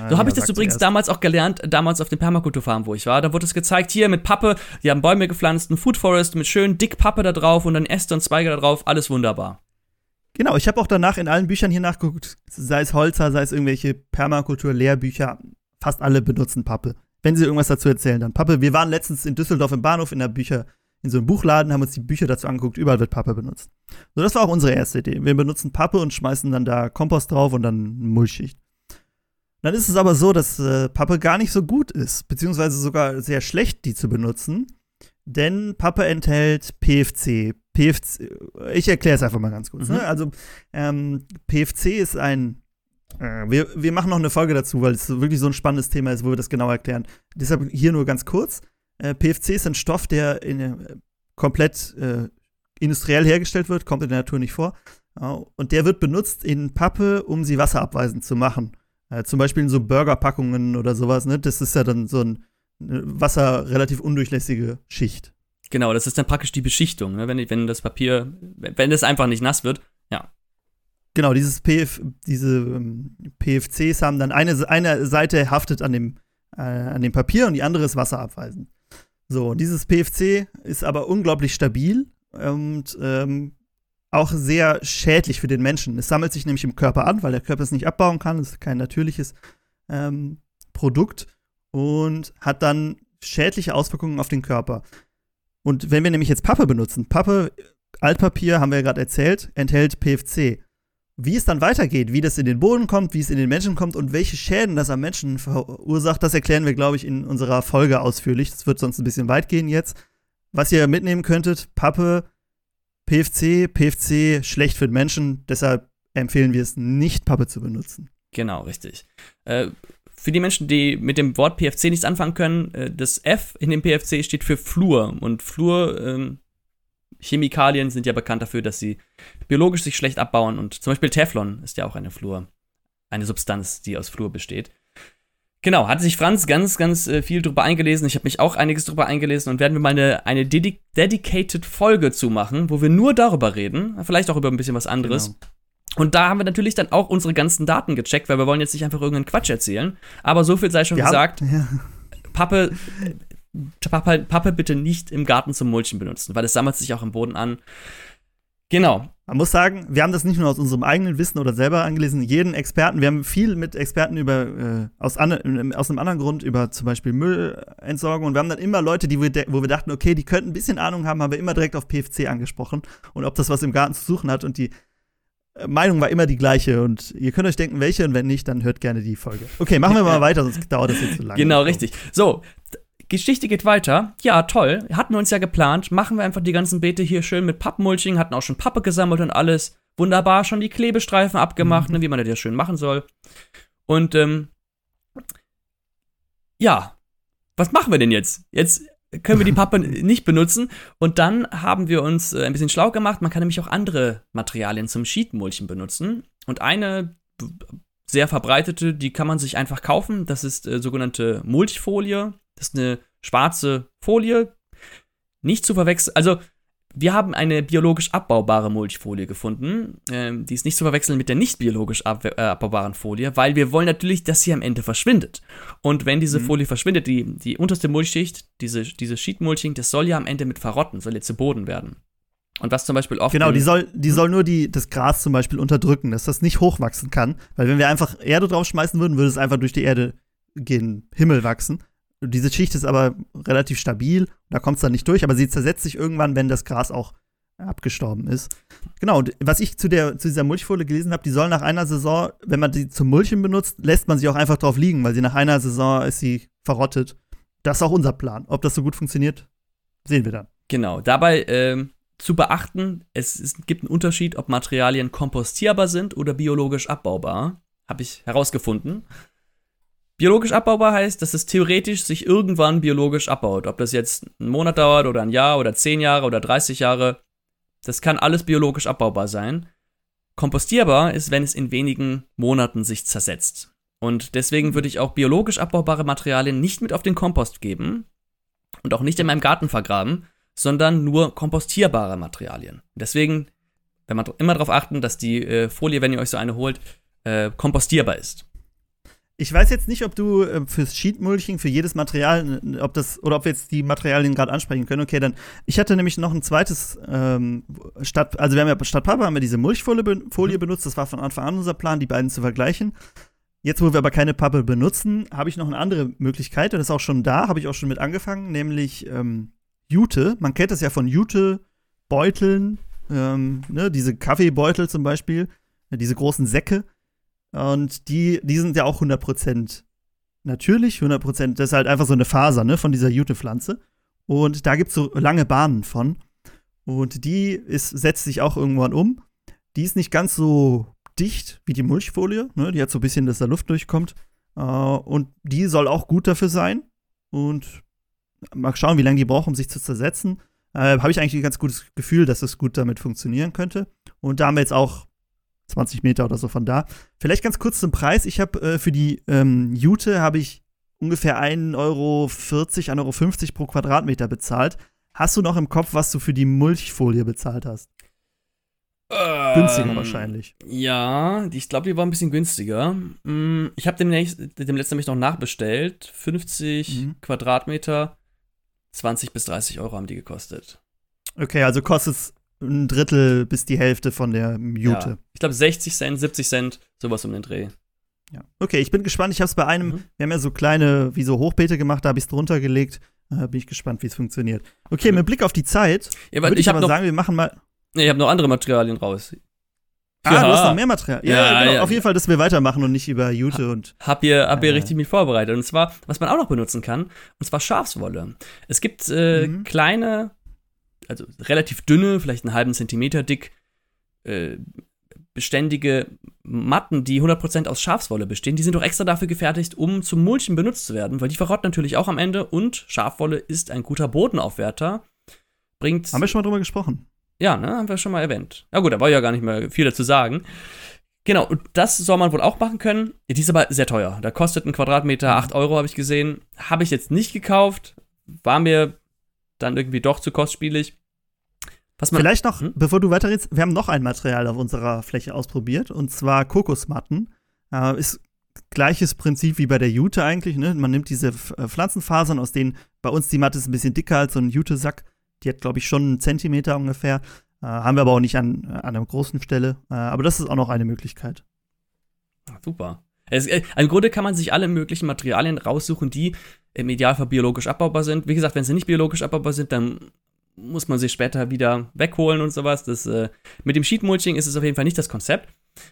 So habe ich das übrigens zuerst. damals auch gelernt, damals auf dem Permakulturfarm, wo ich war. Da wurde es gezeigt, hier mit Pappe, die haben Bäume gepflanzt, ein Food Forest mit schön dick Pappe da drauf und dann Äste und Zweige da drauf, alles wunderbar. Genau, ich habe auch danach in allen Büchern hier nachgeguckt, sei es Holzer, sei es irgendwelche Permakultur-Lehrbücher, fast alle benutzen Pappe. Wenn sie irgendwas dazu erzählen, dann Pappe. Wir waren letztens in Düsseldorf im Bahnhof in der Bücher, in so einem Buchladen, haben uns die Bücher dazu angeguckt, überall wird Pappe benutzt. So, das war auch unsere erste Idee. Wir benutzen Pappe und schmeißen dann da Kompost drauf und dann Mulchschicht. Dann ist es aber so, dass äh, Pappe gar nicht so gut ist, beziehungsweise sogar sehr schlecht, die zu benutzen. Denn Pappe enthält PFC. PFC, ich erkläre es einfach mal ganz kurz. Ne? Mhm. Ne? Also, ähm, PFC ist ein. Äh, wir, wir machen noch eine Folge dazu, weil es wirklich so ein spannendes Thema ist, wo wir das genau erklären. Deshalb hier nur ganz kurz. Äh, PFC ist ein Stoff, der in, äh, komplett äh, industriell hergestellt wird, kommt in der Natur nicht vor. und der wird benutzt in Pappe, um sie wasserabweisend zu machen. Äh, zum Beispiel in so Burgerpackungen oder sowas. Ne? Das ist ja dann so ein Wasser relativ undurchlässige Schicht. Genau, das ist dann praktisch die Beschichtung, ne? wenn, wenn das Papier, wenn das einfach nicht nass wird, ja. Genau, dieses PF, diese ähm, PFCs haben dann eine, eine Seite haftet an dem, äh, an dem Papier und die andere ist wasserabweisend. So, dieses PFC ist aber unglaublich stabil und ähm, auch sehr schädlich für den Menschen. Es sammelt sich nämlich im Körper an, weil der Körper es nicht abbauen kann. Es ist kein natürliches ähm, Produkt und hat dann schädliche Auswirkungen auf den Körper. Und wenn wir nämlich jetzt Pappe benutzen, Pappe, Altpapier, haben wir ja gerade erzählt, enthält PFC. Wie es dann weitergeht, wie das in den Boden kommt, wie es in den Menschen kommt und welche Schäden das am Menschen verursacht, das erklären wir, glaube ich, in unserer Folge ausführlich. Das wird sonst ein bisschen weit gehen jetzt. Was ihr mitnehmen könntet, Pappe, PFC, PFC schlecht für den Menschen, deshalb empfehlen wir es nicht, Pappe zu benutzen. Genau, richtig. Äh, für die Menschen, die mit dem Wort PFC nichts anfangen können, äh, das F in dem PFC steht für Fluor. Und Fluor, ähm, Chemikalien sind ja bekannt dafür, dass sie biologisch sich schlecht abbauen. Und zum Beispiel Teflon ist ja auch eine Fluor, eine Substanz, die aus Fluor besteht. Genau, hatte sich Franz ganz, ganz äh, viel drüber eingelesen. Ich habe mich auch einiges drüber eingelesen und werden wir mal eine, eine dedi dedicated Folge zu machen, wo wir nur darüber reden, vielleicht auch über ein bisschen was anderes. Genau. Und da haben wir natürlich dann auch unsere ganzen Daten gecheckt, weil wir wollen jetzt nicht einfach irgendeinen Quatsch erzählen. Aber so viel sei schon ja, gesagt. Ja. Pappe, Pappe, Pappe bitte nicht im Garten zum Mulchen benutzen, weil es sammelt sich auch im Boden an. Genau. Man muss sagen, wir haben das nicht nur aus unserem eigenen Wissen oder selber angelesen, jeden Experten, wir haben viel mit Experten über, äh, aus, an, aus einem anderen Grund, über zum Beispiel Müllentsorgung und wir haben dann immer Leute, die wir wo wir dachten, okay, die könnten ein bisschen Ahnung haben, haben wir immer direkt auf PFC angesprochen und ob das was im Garten zu suchen hat und die äh, Meinung war immer die gleiche und ihr könnt euch denken, welche und wenn nicht, dann hört gerne die Folge. Okay, machen wir mal weiter, sonst dauert das jetzt zu lange. Genau, richtig. So, Geschichte geht weiter. Ja, toll. Hatten wir uns ja geplant. Machen wir einfach die ganzen Beete hier schön mit Pappmulching. Hatten auch schon Pappe gesammelt und alles. Wunderbar, schon die Klebestreifen abgemacht, mhm. ne, wie man das ja schön machen soll. Und, ähm, ja. Was machen wir denn jetzt? Jetzt können wir die Pappe nicht benutzen. Und dann haben wir uns äh, ein bisschen schlau gemacht. Man kann nämlich auch andere Materialien zum Sheetmulchen benutzen. Und eine sehr verbreitete, die kann man sich einfach kaufen. Das ist äh, sogenannte Mulchfolie. Das ist eine schwarze Folie. Nicht zu verwechseln. Also, wir haben eine biologisch abbaubare Mulchfolie gefunden. Ähm, die ist nicht zu verwechseln mit der nicht biologisch ab äh, abbaubaren Folie, weil wir wollen natürlich, dass sie am Ende verschwindet. Und wenn diese mhm. Folie verschwindet, die, die unterste Mulchschicht, diese, diese Sheet-Mulching, das soll ja am Ende mit verrotten, soll jetzt zu Boden werden. Und was zum Beispiel oft. Genau, die soll, die soll nur die, das Gras zum Beispiel unterdrücken, dass das nicht hochwachsen kann. Weil wenn wir einfach Erde draufschmeißen würden, würde es einfach durch die Erde gehen, Himmel wachsen. Diese Schicht ist aber relativ stabil, da kommt es dann nicht durch, aber sie zersetzt sich irgendwann, wenn das Gras auch abgestorben ist. Genau, und was ich zu, der, zu dieser Mulchfolie gelesen habe, die soll nach einer Saison, wenn man die zum Mulchen benutzt, lässt man sie auch einfach drauf liegen, weil sie nach einer Saison ist sie verrottet. Das ist auch unser Plan. Ob das so gut funktioniert, sehen wir dann. Genau, dabei ähm, zu beachten, es, es gibt einen Unterschied, ob Materialien kompostierbar sind oder biologisch abbaubar. Habe ich herausgefunden. Biologisch abbaubar heißt, dass es theoretisch sich irgendwann biologisch abbaut. Ob das jetzt einen Monat dauert oder ein Jahr oder zehn Jahre oder 30 Jahre, das kann alles biologisch abbaubar sein. Kompostierbar ist, wenn es in wenigen Monaten sich zersetzt. Und deswegen würde ich auch biologisch abbaubare Materialien nicht mit auf den Kompost geben und auch nicht in meinem Garten vergraben, sondern nur kompostierbare Materialien. Deswegen, wenn man immer darauf achten, dass die äh, Folie, wenn ihr euch so eine holt, äh, kompostierbar ist. Ich weiß jetzt nicht, ob du äh, fürs Sheet-Mulching, für jedes Material, äh, ob das, oder ob wir jetzt die Materialien gerade ansprechen können. Okay, dann, ich hatte nämlich noch ein zweites, ähm, statt, also wir haben ja statt Papa haben wir diese Mulchfolie Folie mhm. benutzt, das war von Anfang an unser Plan, die beiden zu vergleichen. Jetzt, wo wir aber keine Pappe benutzen, habe ich noch eine andere Möglichkeit, und das ist auch schon da, habe ich auch schon mit angefangen, nämlich ähm, Jute. Man kennt das ja von Jute-Beuteln, ähm, ne, diese Kaffeebeutel zum Beispiel, diese großen Säcke und die, die sind ja auch 100% natürlich, 100%, das ist halt einfach so eine Faser, ne, von dieser Jute-Pflanze. Und da gibt es so lange Bahnen von. Und die ist, setzt sich auch irgendwann um. Die ist nicht ganz so dicht wie die Mulchfolie, ne, die hat so ein bisschen, dass da Luft durchkommt. Äh, und die soll auch gut dafür sein. Und mal schauen, wie lange die braucht, um sich zu zersetzen. Äh, Habe ich eigentlich ein ganz gutes Gefühl, dass es gut damit funktionieren könnte. Und da haben wir jetzt auch 20 Meter oder so von da. Vielleicht ganz kurz zum Preis. Ich habe äh, für die ähm, Jute habe ich ungefähr 1,40 Euro, 1,50 Euro pro Quadratmeter bezahlt. Hast du noch im Kopf, was du für die Mulchfolie bezahlt hast? Ähm, günstiger wahrscheinlich. Ja, ich glaube, die war ein bisschen günstiger. Mm, ich habe demnächst, dem letzten nämlich noch nachbestellt. 50 mhm. Quadratmeter, 20 bis 30 Euro haben die gekostet. Okay, also kostet es ein Drittel bis die Hälfte von der Jute. Ja, ich glaube 60 Cent, 70 Cent, sowas um den Dreh. Ja. Okay, ich bin gespannt. Ich habe es bei einem, mhm. wir haben ja so kleine, wie so Hochbeete gemacht, da habe ich es drunter gelegt. Da bin ich gespannt, wie es funktioniert. Okay, mhm. mit Blick auf die Zeit, ja, würde ich, ich aber sagen, wir machen mal. Nee, ich habe noch andere Materialien raus. Ah, ja. du hast noch mehr Material. Ja, ja, genau. Auf jeden Fall, dass wir weitermachen und nicht über Jute ha, und. Hab ihr, hab ihr richtig mich vorbereitet. Und zwar, was man auch noch benutzen kann, und zwar Schafswolle. Es gibt äh, mhm. kleine, also relativ dünne, vielleicht einen halben Zentimeter dick, äh, beständige Matten, die 100% aus Schafswolle bestehen. Die sind doch extra dafür gefertigt, um zum Mulchen benutzt zu werden, weil die verrotten natürlich auch am Ende und Schafwolle ist ein guter Bodenaufwerter. Bringt. Haben wir schon mal drüber gesprochen? Ja, ne, haben wir schon mal erwähnt. Na gut, da war ja gar nicht mehr viel dazu sagen. Genau, und das soll man wohl auch machen können. Die ist aber sehr teuer. Da kostet ein Quadratmeter 8 Euro, habe ich gesehen. Habe ich jetzt nicht gekauft. War mir dann irgendwie doch zu kostspielig. Vielleicht noch, hm? bevor du weiterredest, wir haben noch ein Material auf unserer Fläche ausprobiert, und zwar Kokosmatten. Äh, ist gleiches Prinzip wie bei der Jute eigentlich. Ne? Man nimmt diese äh, Pflanzenfasern, aus denen bei uns die Matte ist ein bisschen dicker als so ein Jute-Sack. Die hat, glaube ich, schon einen Zentimeter ungefähr. Äh, haben wir aber auch nicht an, an einer großen Stelle. Äh, aber das ist auch noch eine Möglichkeit. Super. Es, äh, Im Grunde kann man sich alle möglichen Materialien raussuchen, die im Idealfall biologisch abbaubar sind. Wie gesagt, wenn sie nicht biologisch abbaubar sind, dann muss man sie später wieder wegholen und sowas. Das, äh, mit dem Sheet-Mulching ist es auf jeden Fall nicht das Konzept.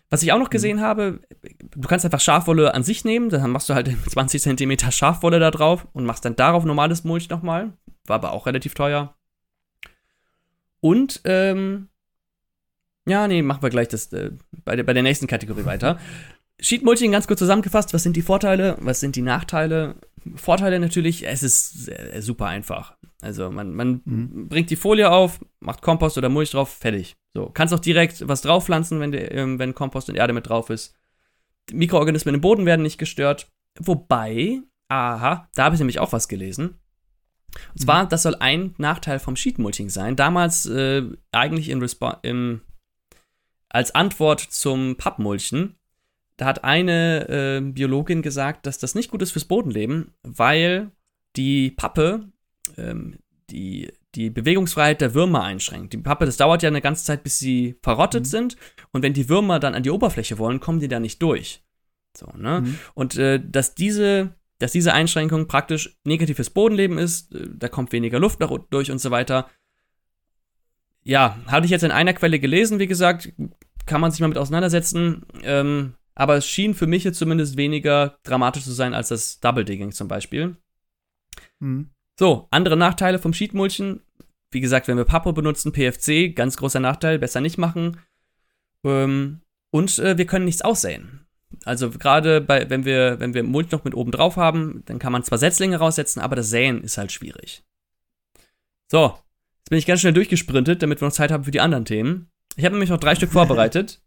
Was ich auch noch mhm. gesehen mhm. habe, du kannst einfach Schafwolle an sich nehmen, dann machst du halt 20 cm Schafwolle da drauf und machst dann darauf normales Mulch nochmal. War aber auch relativ teuer. Und, ähm, ja, nee, machen wir gleich das, äh, bei, der, bei der nächsten Kategorie weiter. Sheet Mulching ganz kurz zusammengefasst, was sind die Vorteile, was sind die Nachteile? Vorteile natürlich, es ist super einfach. Also man, man mhm. bringt die Folie auf, macht Kompost oder Mulch drauf, fertig. So, kannst auch direkt was draufpflanzen, wenn, der, ähm, wenn Kompost und Erde mit drauf ist. Die Mikroorganismen im Boden werden nicht gestört. Wobei, aha, da habe ich nämlich auch was gelesen. Und zwar, mhm. das soll ein Nachteil vom Sheet-Mulching sein. Damals äh, eigentlich in im, als Antwort zum Pappmulchen. Da hat eine äh, Biologin gesagt, dass das nicht gut ist fürs Bodenleben, weil die Pappe ähm, die, die Bewegungsfreiheit der Würmer einschränkt. Die Pappe, das dauert ja eine ganze Zeit, bis sie verrottet mhm. sind. Und wenn die Würmer dann an die Oberfläche wollen, kommen die da nicht durch. So, ne? Mhm. Und äh, dass diese dass diese Einschränkung praktisch negativ fürs Bodenleben ist, äh, da kommt weniger Luft nach, durch und so weiter. Ja, hatte ich jetzt in einer Quelle gelesen, wie gesagt, kann man sich mal mit auseinandersetzen. Ähm, aber es schien für mich jetzt zumindest weniger dramatisch zu sein als das Double Digging zum Beispiel. Mhm. So, andere Nachteile vom Sheetmulchen. Wie gesagt, wenn wir Papo benutzen, PFC, ganz großer Nachteil, besser nicht machen. Ähm, und äh, wir können nichts aussäen. Also gerade bei, wenn wir, wenn wir Mulch noch mit oben drauf haben, dann kann man zwar Setzlinge raussetzen, aber das Säen ist halt schwierig. So, jetzt bin ich ganz schnell durchgesprintet, damit wir noch Zeit haben für die anderen Themen. Ich habe nämlich noch drei Stück vorbereitet.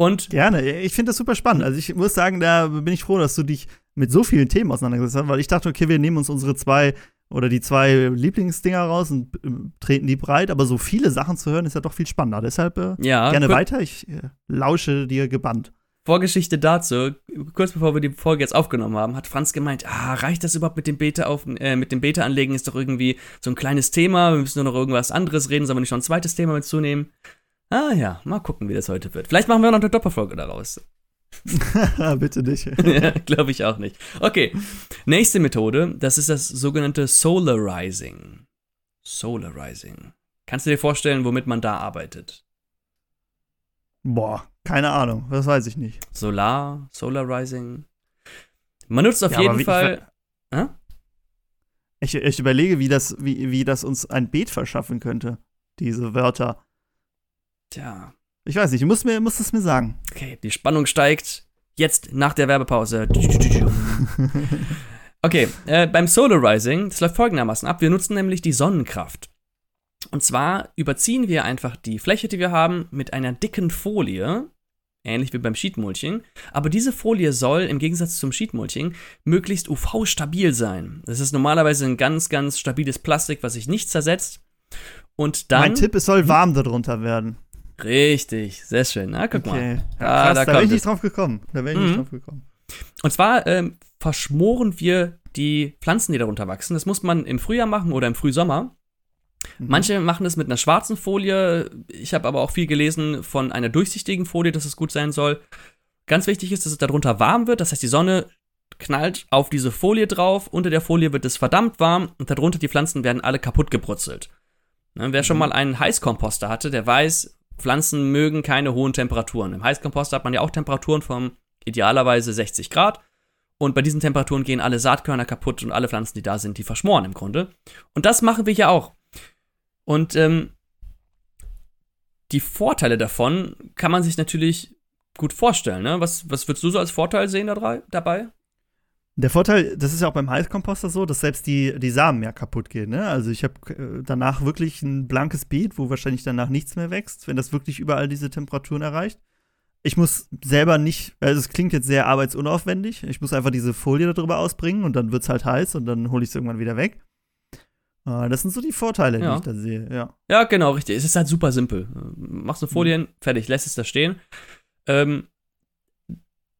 Und Gerne, ich finde das super spannend. Also ich muss sagen, da bin ich froh, dass du dich mit so vielen Themen auseinandergesetzt hast, weil ich dachte, okay, wir nehmen uns unsere zwei oder die zwei Lieblingsdinger raus und äh, treten die breit, aber so viele Sachen zu hören ist ja doch viel spannender. Deshalb äh, ja, gerne weiter. Ich äh, lausche dir gebannt. Vorgeschichte dazu, kurz bevor wir die Folge jetzt aufgenommen haben, hat Franz gemeint, ah, reicht das überhaupt mit dem Beta auf, äh, mit dem Beta anlegen ist doch irgendwie so ein kleines Thema, wir müssen nur noch irgendwas anderes reden, sollen wir nicht schon ein zweites Thema mitzunehmen? Ah ja, mal gucken, wie das heute wird. Vielleicht machen wir noch eine Doppelfolge daraus. Bitte nicht. ja, Glaube ich auch nicht. Okay, nächste Methode, das ist das sogenannte Solarizing. Solarizing. Kannst du dir vorstellen, womit man da arbeitet? Boah, keine Ahnung, das weiß ich nicht. Solar, Solarizing. Man nutzt auf ja, jeden Fall. Ich, ich, ich, überlege, wie das, wie, wie das uns ein Beet verschaffen könnte, diese Wörter. Tja. Ich weiß nicht, du musst, mir, musst es mir sagen. Okay, die Spannung steigt. Jetzt nach der Werbepause. okay, äh, beim Solarizing, das läuft folgendermaßen ab. Wir nutzen nämlich die Sonnenkraft. Und zwar überziehen wir einfach die Fläche, die wir haben, mit einer dicken Folie, ähnlich wie beim Sheetmulching. Aber diese Folie soll im Gegensatz zum Sheetmulching möglichst UV-stabil sein. Das ist normalerweise ein ganz, ganz stabiles Plastik, was sich nicht zersetzt. Und dann. Mein Tipp, es soll warm darunter werden. Richtig, sehr schön. Na, guck okay. mal. Ja, krass, da, da bin ich nicht drauf gekommen. Da bin ich mhm. nicht drauf gekommen. Und zwar ähm, verschmoren wir die Pflanzen, die darunter wachsen. Das muss man im Frühjahr machen oder im Frühsommer. Mhm. Manche machen das mit einer schwarzen Folie. Ich habe aber auch viel gelesen von einer durchsichtigen Folie, dass es gut sein soll. Ganz wichtig ist, dass es darunter warm wird. Das heißt, die Sonne knallt auf diese Folie drauf. Unter der Folie wird es verdammt warm und darunter die Pflanzen werden alle kaputt gebrutzelt. Ne, wer mhm. schon mal einen Heißkomposter hatte, der weiß, Pflanzen mögen keine hohen Temperaturen. Im Heißkomposter hat man ja auch Temperaturen von idealerweise 60 Grad. Und bei diesen Temperaturen gehen alle Saatkörner kaputt und alle Pflanzen, die da sind, die verschmoren im Grunde. Und das machen wir hier auch. Und ähm, die Vorteile davon kann man sich natürlich gut vorstellen. Ne? Was, was würdest du so als Vorteil sehen dabei? Der Vorteil, das ist ja auch beim Heißkomposter so, dass selbst die, die Samen ja kaputt gehen. Ne? Also ich habe äh, danach wirklich ein blankes Beet, wo wahrscheinlich danach nichts mehr wächst, wenn das wirklich überall diese Temperaturen erreicht. Ich muss selber nicht, also es klingt jetzt sehr arbeitsunaufwendig. Ich muss einfach diese Folie darüber ausbringen und dann wird es halt heiß und dann hole ich es irgendwann wieder weg. Äh, das sind so die Vorteile, ja. die ich da sehe, ja. Ja, genau, richtig. Es ist halt super simpel. Machst du Folien, mhm. fertig, lässt es da stehen. Ähm,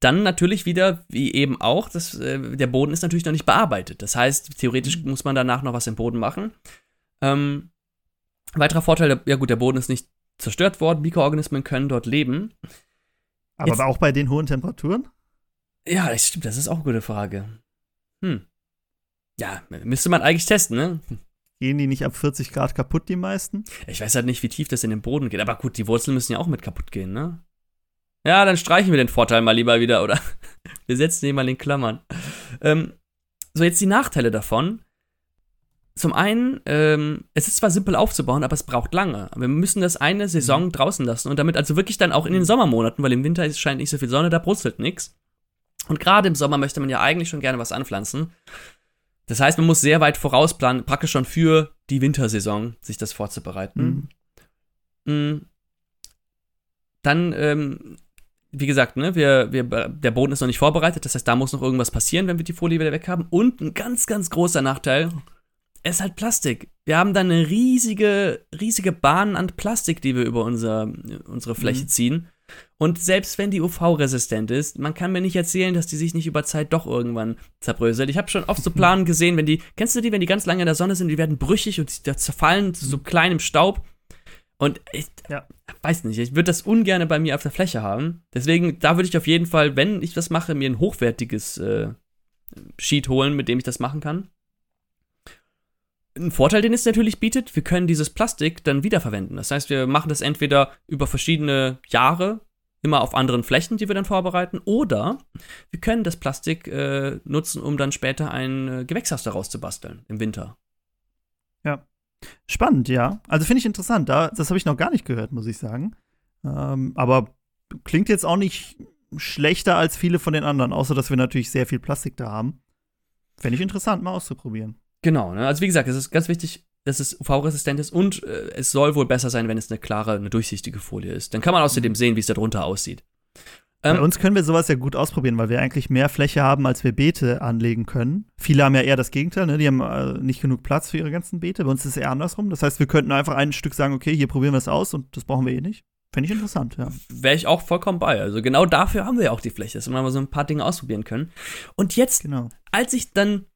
dann natürlich wieder, wie eben auch, das, äh, der Boden ist natürlich noch nicht bearbeitet. Das heißt, theoretisch mhm. muss man danach noch was im Boden machen. Ähm, weiterer Vorteil, ja gut, der Boden ist nicht zerstört worden, Mikroorganismen können dort leben. Aber Jetzt, auch bei den hohen Temperaturen? Ja, das stimmt, das ist auch eine gute Frage. Hm. Ja, müsste man eigentlich testen, ne? Gehen die nicht ab 40 Grad kaputt, die meisten? Ich weiß halt nicht, wie tief das in den Boden geht. Aber gut, die Wurzeln müssen ja auch mit kaputt gehen, ne? Ja, dann streichen wir den Vorteil mal lieber wieder, oder? wir setzen den mal in Klammern. Ähm, so, jetzt die Nachteile davon. Zum einen, ähm, es ist zwar simpel aufzubauen, aber es braucht lange. Wir müssen das eine Saison mhm. draußen lassen und damit also wirklich dann auch in den Sommermonaten, weil im Winter scheint nicht so viel Sonne, da brutzelt nichts. Und gerade im Sommer möchte man ja eigentlich schon gerne was anpflanzen. Das heißt, man muss sehr weit vorausplanen, praktisch schon für die Wintersaison sich das vorzubereiten. Mhm. Mm. Dann ähm, wie gesagt, ne, wir, wir, der Boden ist noch nicht vorbereitet, das heißt, da muss noch irgendwas passieren, wenn wir die Folie wieder weg haben. Und ein ganz, ganz großer Nachteil, es ist halt Plastik. Wir haben da eine riesige, riesige Bahn an Plastik, die wir über unser, unsere Fläche mhm. ziehen. Und selbst wenn die UV-resistent ist, man kann mir nicht erzählen, dass die sich nicht über Zeit doch irgendwann zerbröselt. Ich habe schon oft so Planen gesehen, wenn die, kennst du die, wenn die ganz lange in der Sonne sind, die werden brüchig und die zerfallen zu so kleinem Staub. Und ich ja. weiß nicht, ich würde das ungern bei mir auf der Fläche haben. Deswegen, da würde ich auf jeden Fall, wenn ich das mache, mir ein hochwertiges äh, Sheet holen, mit dem ich das machen kann. Ein Vorteil, den es natürlich bietet, wir können dieses Plastik dann wiederverwenden. Das heißt, wir machen das entweder über verschiedene Jahre, immer auf anderen Flächen, die wir dann vorbereiten, oder wir können das Plastik äh, nutzen, um dann später ein äh, Gewächshaus daraus zu basteln im Winter. Ja. Spannend, ja. Also finde ich interessant. Da, das habe ich noch gar nicht gehört, muss ich sagen. Ähm, aber klingt jetzt auch nicht schlechter als viele von den anderen, außer dass wir natürlich sehr viel Plastik da haben. Fände ich interessant, mal auszuprobieren. Genau, ne? also wie gesagt, es ist ganz wichtig, dass es UV-resistent ist und äh, es soll wohl besser sein, wenn es eine klare, eine durchsichtige Folie ist. Dann kann man außerdem mhm. sehen, wie es da drunter aussieht. Bei ähm, uns können wir sowas ja gut ausprobieren, weil wir eigentlich mehr Fläche haben, als wir Beete anlegen können. Viele haben ja eher das Gegenteil, ne? die haben äh, nicht genug Platz für ihre ganzen Beete. Bei uns ist es eher andersrum. Das heißt, wir könnten einfach ein Stück sagen, okay, hier probieren wir es aus und das brauchen wir eh nicht. Fände ich interessant, ja. Wäre ich auch vollkommen bei. Also genau dafür haben wir ja auch die Fläche, dass wir mal so ein paar Dinge ausprobieren können. Und jetzt, genau. als ich dann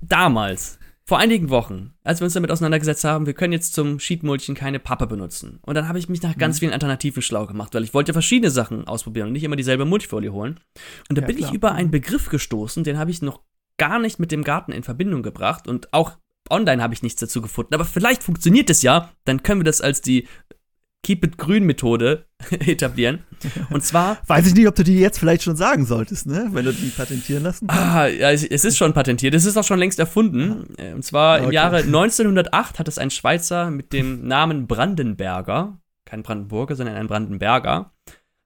damals vor einigen Wochen, als wir uns damit auseinandergesetzt haben, wir können jetzt zum Sheetmulchen keine Pappe benutzen. Und dann habe ich mich nach ganz mhm. vielen Alternativen schlau gemacht, weil ich wollte verschiedene Sachen ausprobieren und nicht immer dieselbe Multifolie holen. Und da ja, bin klar. ich über einen Begriff gestoßen, den habe ich noch gar nicht mit dem Garten in Verbindung gebracht und auch online habe ich nichts dazu gefunden. Aber vielleicht funktioniert es ja, dann können wir das als die Keep It Grün Methode etablieren. Und zwar. Weiß ich nicht, ob du die jetzt vielleicht schon sagen solltest, ne? Wenn du die patentieren lassen kannst. Ah, ja, es ist schon patentiert. Es ist auch schon längst erfunden. Ah. Und zwar okay. im Jahre 1908 hat es ein Schweizer mit dem Namen Brandenberger, kein Brandenburger, sondern ein Brandenberger,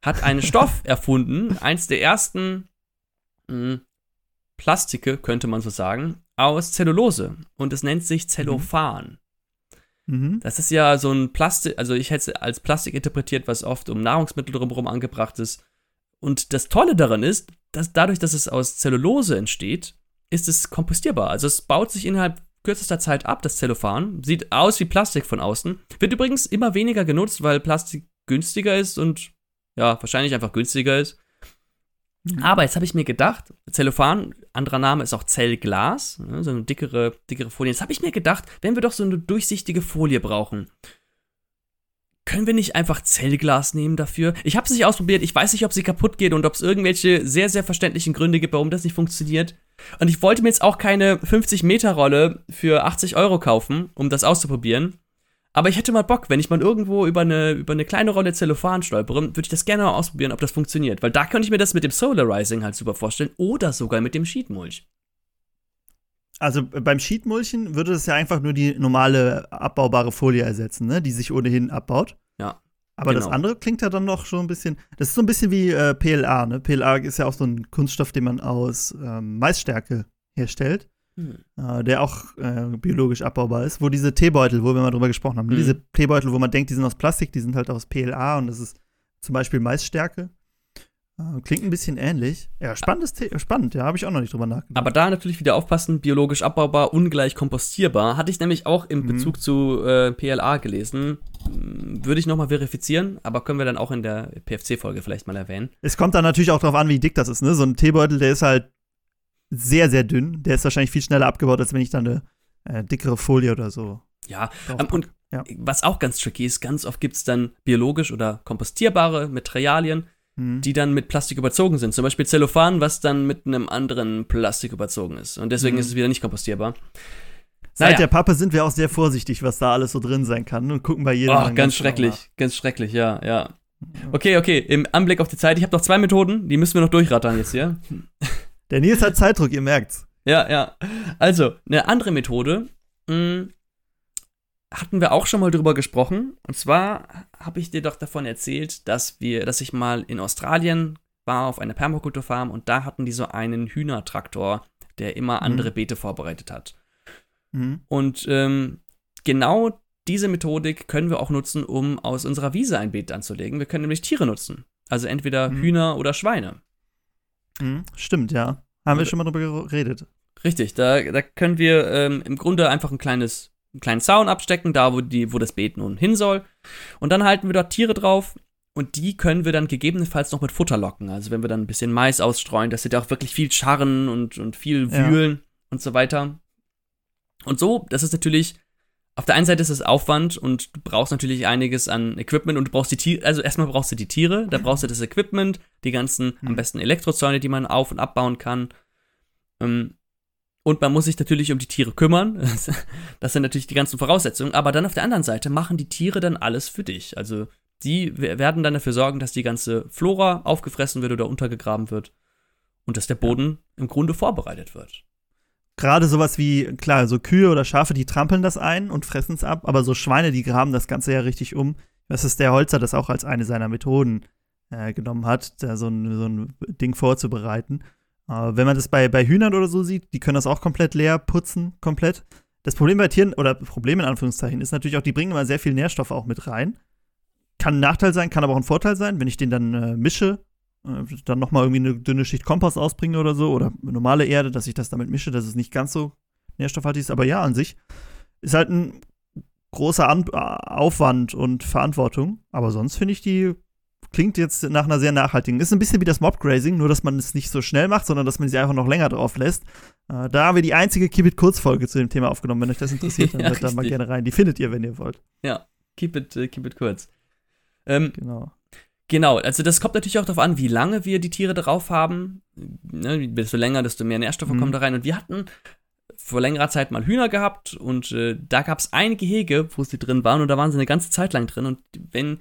hat einen Stoff erfunden, eins der ersten mh, hm, Plastike, könnte man so sagen, aus Zellulose. Und es nennt sich Zellophan. Mhm. Mhm. Das ist ja so ein Plastik, also ich hätte es als Plastik interpretiert, was oft um Nahrungsmittel drumherum angebracht ist. Und das Tolle daran ist, dass dadurch, dass es aus Zellulose entsteht, ist es kompostierbar. Also es baut sich innerhalb kürzester Zeit ab, das Zellophan. Sieht aus wie Plastik von außen. Wird übrigens immer weniger genutzt, weil Plastik günstiger ist und ja, wahrscheinlich einfach günstiger ist. Mhm. Aber jetzt habe ich mir gedacht, Zellophan, anderer Name ist auch Zellglas, ne, so eine dickere, dickere Folie. Jetzt habe ich mir gedacht, wenn wir doch so eine durchsichtige Folie brauchen, können wir nicht einfach Zellglas nehmen dafür? Ich habe es nicht ausprobiert, ich weiß nicht, ob sie kaputt geht und ob es irgendwelche sehr, sehr verständlichen Gründe gibt, warum das nicht funktioniert. Und ich wollte mir jetzt auch keine 50-Meter-Rolle für 80 Euro kaufen, um das auszuprobieren. Aber ich hätte mal Bock, wenn ich mal irgendwo über eine, über eine kleine Rolle Zellophan stolpere, würde ich das gerne mal ausprobieren, ob das funktioniert. Weil da könnte ich mir das mit dem Solarizing halt super vorstellen oder sogar mit dem Sheetmulch. Also äh, beim Sheetmulchen würde das ja einfach nur die normale abbaubare Folie ersetzen, ne? die sich ohnehin abbaut. Ja. Aber genau. das andere klingt ja dann noch schon ein bisschen. Das ist so ein bisschen wie äh, PLA, ne? PLA ist ja auch so ein Kunststoff, den man aus ähm, Maisstärke herstellt. Hm. Äh, der auch äh, biologisch abbaubar ist, wo diese Teebeutel, wo wir mal drüber gesprochen haben, hm. diese Teebeutel, wo man denkt, die sind aus Plastik, die sind halt aus PLA und das ist zum Beispiel Maisstärke. Äh, klingt ein bisschen ähnlich. Ja, spannendes The spannend, ja, habe ich auch noch nicht drüber nachgedacht. Aber da natürlich wieder aufpassen, biologisch abbaubar, ungleich kompostierbar. Hatte ich nämlich auch im mhm. Bezug zu äh, PLA gelesen. Hm, würde ich nochmal verifizieren, aber können wir dann auch in der PFC-Folge vielleicht mal erwähnen. Es kommt dann natürlich auch darauf an, wie dick das ist, ne? So ein Teebeutel, der ist halt sehr, sehr dünn. Der ist wahrscheinlich viel schneller abgebaut, als wenn ich dann eine äh, dickere Folie oder so. Ja, ähm, und ja. was auch ganz tricky ist, ganz oft gibt es dann biologisch oder kompostierbare Materialien, mhm. die dann mit Plastik überzogen sind. Zum Beispiel Zellophan, was dann mit einem anderen Plastik überzogen ist. Und deswegen mhm. ist es wieder nicht kompostierbar. Seit naja. der Pappe sind wir auch sehr vorsichtig, was da alles so drin sein kann und gucken bei jedem. Oh, ganz schrecklich, nach. ganz schrecklich, ja, ja. Okay, okay, im Anblick auf die Zeit, ich habe noch zwei Methoden, die müssen wir noch durchrattern jetzt hier. Der Nils hat Zeitdruck, ihr merkt's. Ja, ja. Also, eine andere Methode, mh, hm, hatten wir auch schon mal drüber gesprochen. Und zwar habe ich dir doch davon erzählt, dass wir, dass ich mal in Australien war auf einer Permakulturfarm und da hatten die so einen Hühnertraktor, der immer mhm. andere Beete vorbereitet hat. Mhm. Und ähm, genau diese Methodik können wir auch nutzen, um aus unserer Wiese ein Beet anzulegen. Wir können nämlich Tiere nutzen. Also entweder mhm. Hühner oder Schweine. Mhm, stimmt, ja. Haben wir schon mal drüber geredet. Richtig, da, da können wir ähm, im Grunde einfach ein kleines, einen kleinen Zaun abstecken, da wo, die, wo das Beet nun hin soll. Und dann halten wir dort Tiere drauf und die können wir dann gegebenenfalls noch mit Futter locken. Also wenn wir dann ein bisschen Mais ausstreuen, dass sie da auch wirklich viel scharren und, und viel wühlen ja. und so weiter. Und so, das ist natürlich auf der einen Seite ist es Aufwand und du brauchst natürlich einiges an Equipment und du brauchst die Tiere, also erstmal brauchst du die Tiere, da brauchst du das Equipment, die ganzen, mhm. am besten Elektrozäune, die man auf- und abbauen kann. Ähm, und man muss sich natürlich um die Tiere kümmern. Das sind natürlich die ganzen Voraussetzungen. Aber dann auf der anderen Seite machen die Tiere dann alles für dich. Also die werden dann dafür sorgen, dass die ganze Flora aufgefressen wird oder untergegraben wird. Und dass der Boden im Grunde vorbereitet wird gerade sowas wie, klar, so Kühe oder Schafe, die trampeln das ein und fressen es ab, aber so Schweine, die graben das Ganze ja richtig um. Das ist der Holzer, das auch als eine seiner Methoden äh, genommen hat, da so ein, so ein Ding vorzubereiten. Äh, wenn man das bei, bei Hühnern oder so sieht, die können das auch komplett leer putzen, komplett. Das Problem bei Tieren, oder Problem in Anführungszeichen, ist natürlich auch, die bringen immer sehr viel Nährstoffe auch mit rein. Kann ein Nachteil sein, kann aber auch ein Vorteil sein, wenn ich den dann äh, mische dann nochmal irgendwie eine dünne Schicht Kompost ausbringe oder so oder normale Erde, dass ich das damit mische, dass es nicht ganz so nährstoffhaltig ist. Aber ja, an sich ist halt ein großer An Aufwand und Verantwortung. Aber sonst finde ich die klingt jetzt nach einer sehr nachhaltigen. Ist ein bisschen wie das Mobgrazing, nur dass man es nicht so schnell macht, sondern dass man sie einfach noch länger drauf lässt. Äh, da haben wir die einzige Keep It Kurzfolge zu dem Thema aufgenommen. Wenn euch das interessiert, dann ja, hört da mal gerne rein. Die findet ihr, wenn ihr wollt. Ja, keep it, uh, keep it kurz. Ähm, genau. Genau, also das kommt natürlich auch darauf an, wie lange wir die Tiere drauf haben. Ne, desto länger, desto mehr Nährstoffe mhm. kommen da rein. Und wir hatten vor längerer Zeit mal Hühner gehabt und äh, da gab es ein Gehege, wo sie drin waren und da waren sie eine ganze Zeit lang drin. Und wenn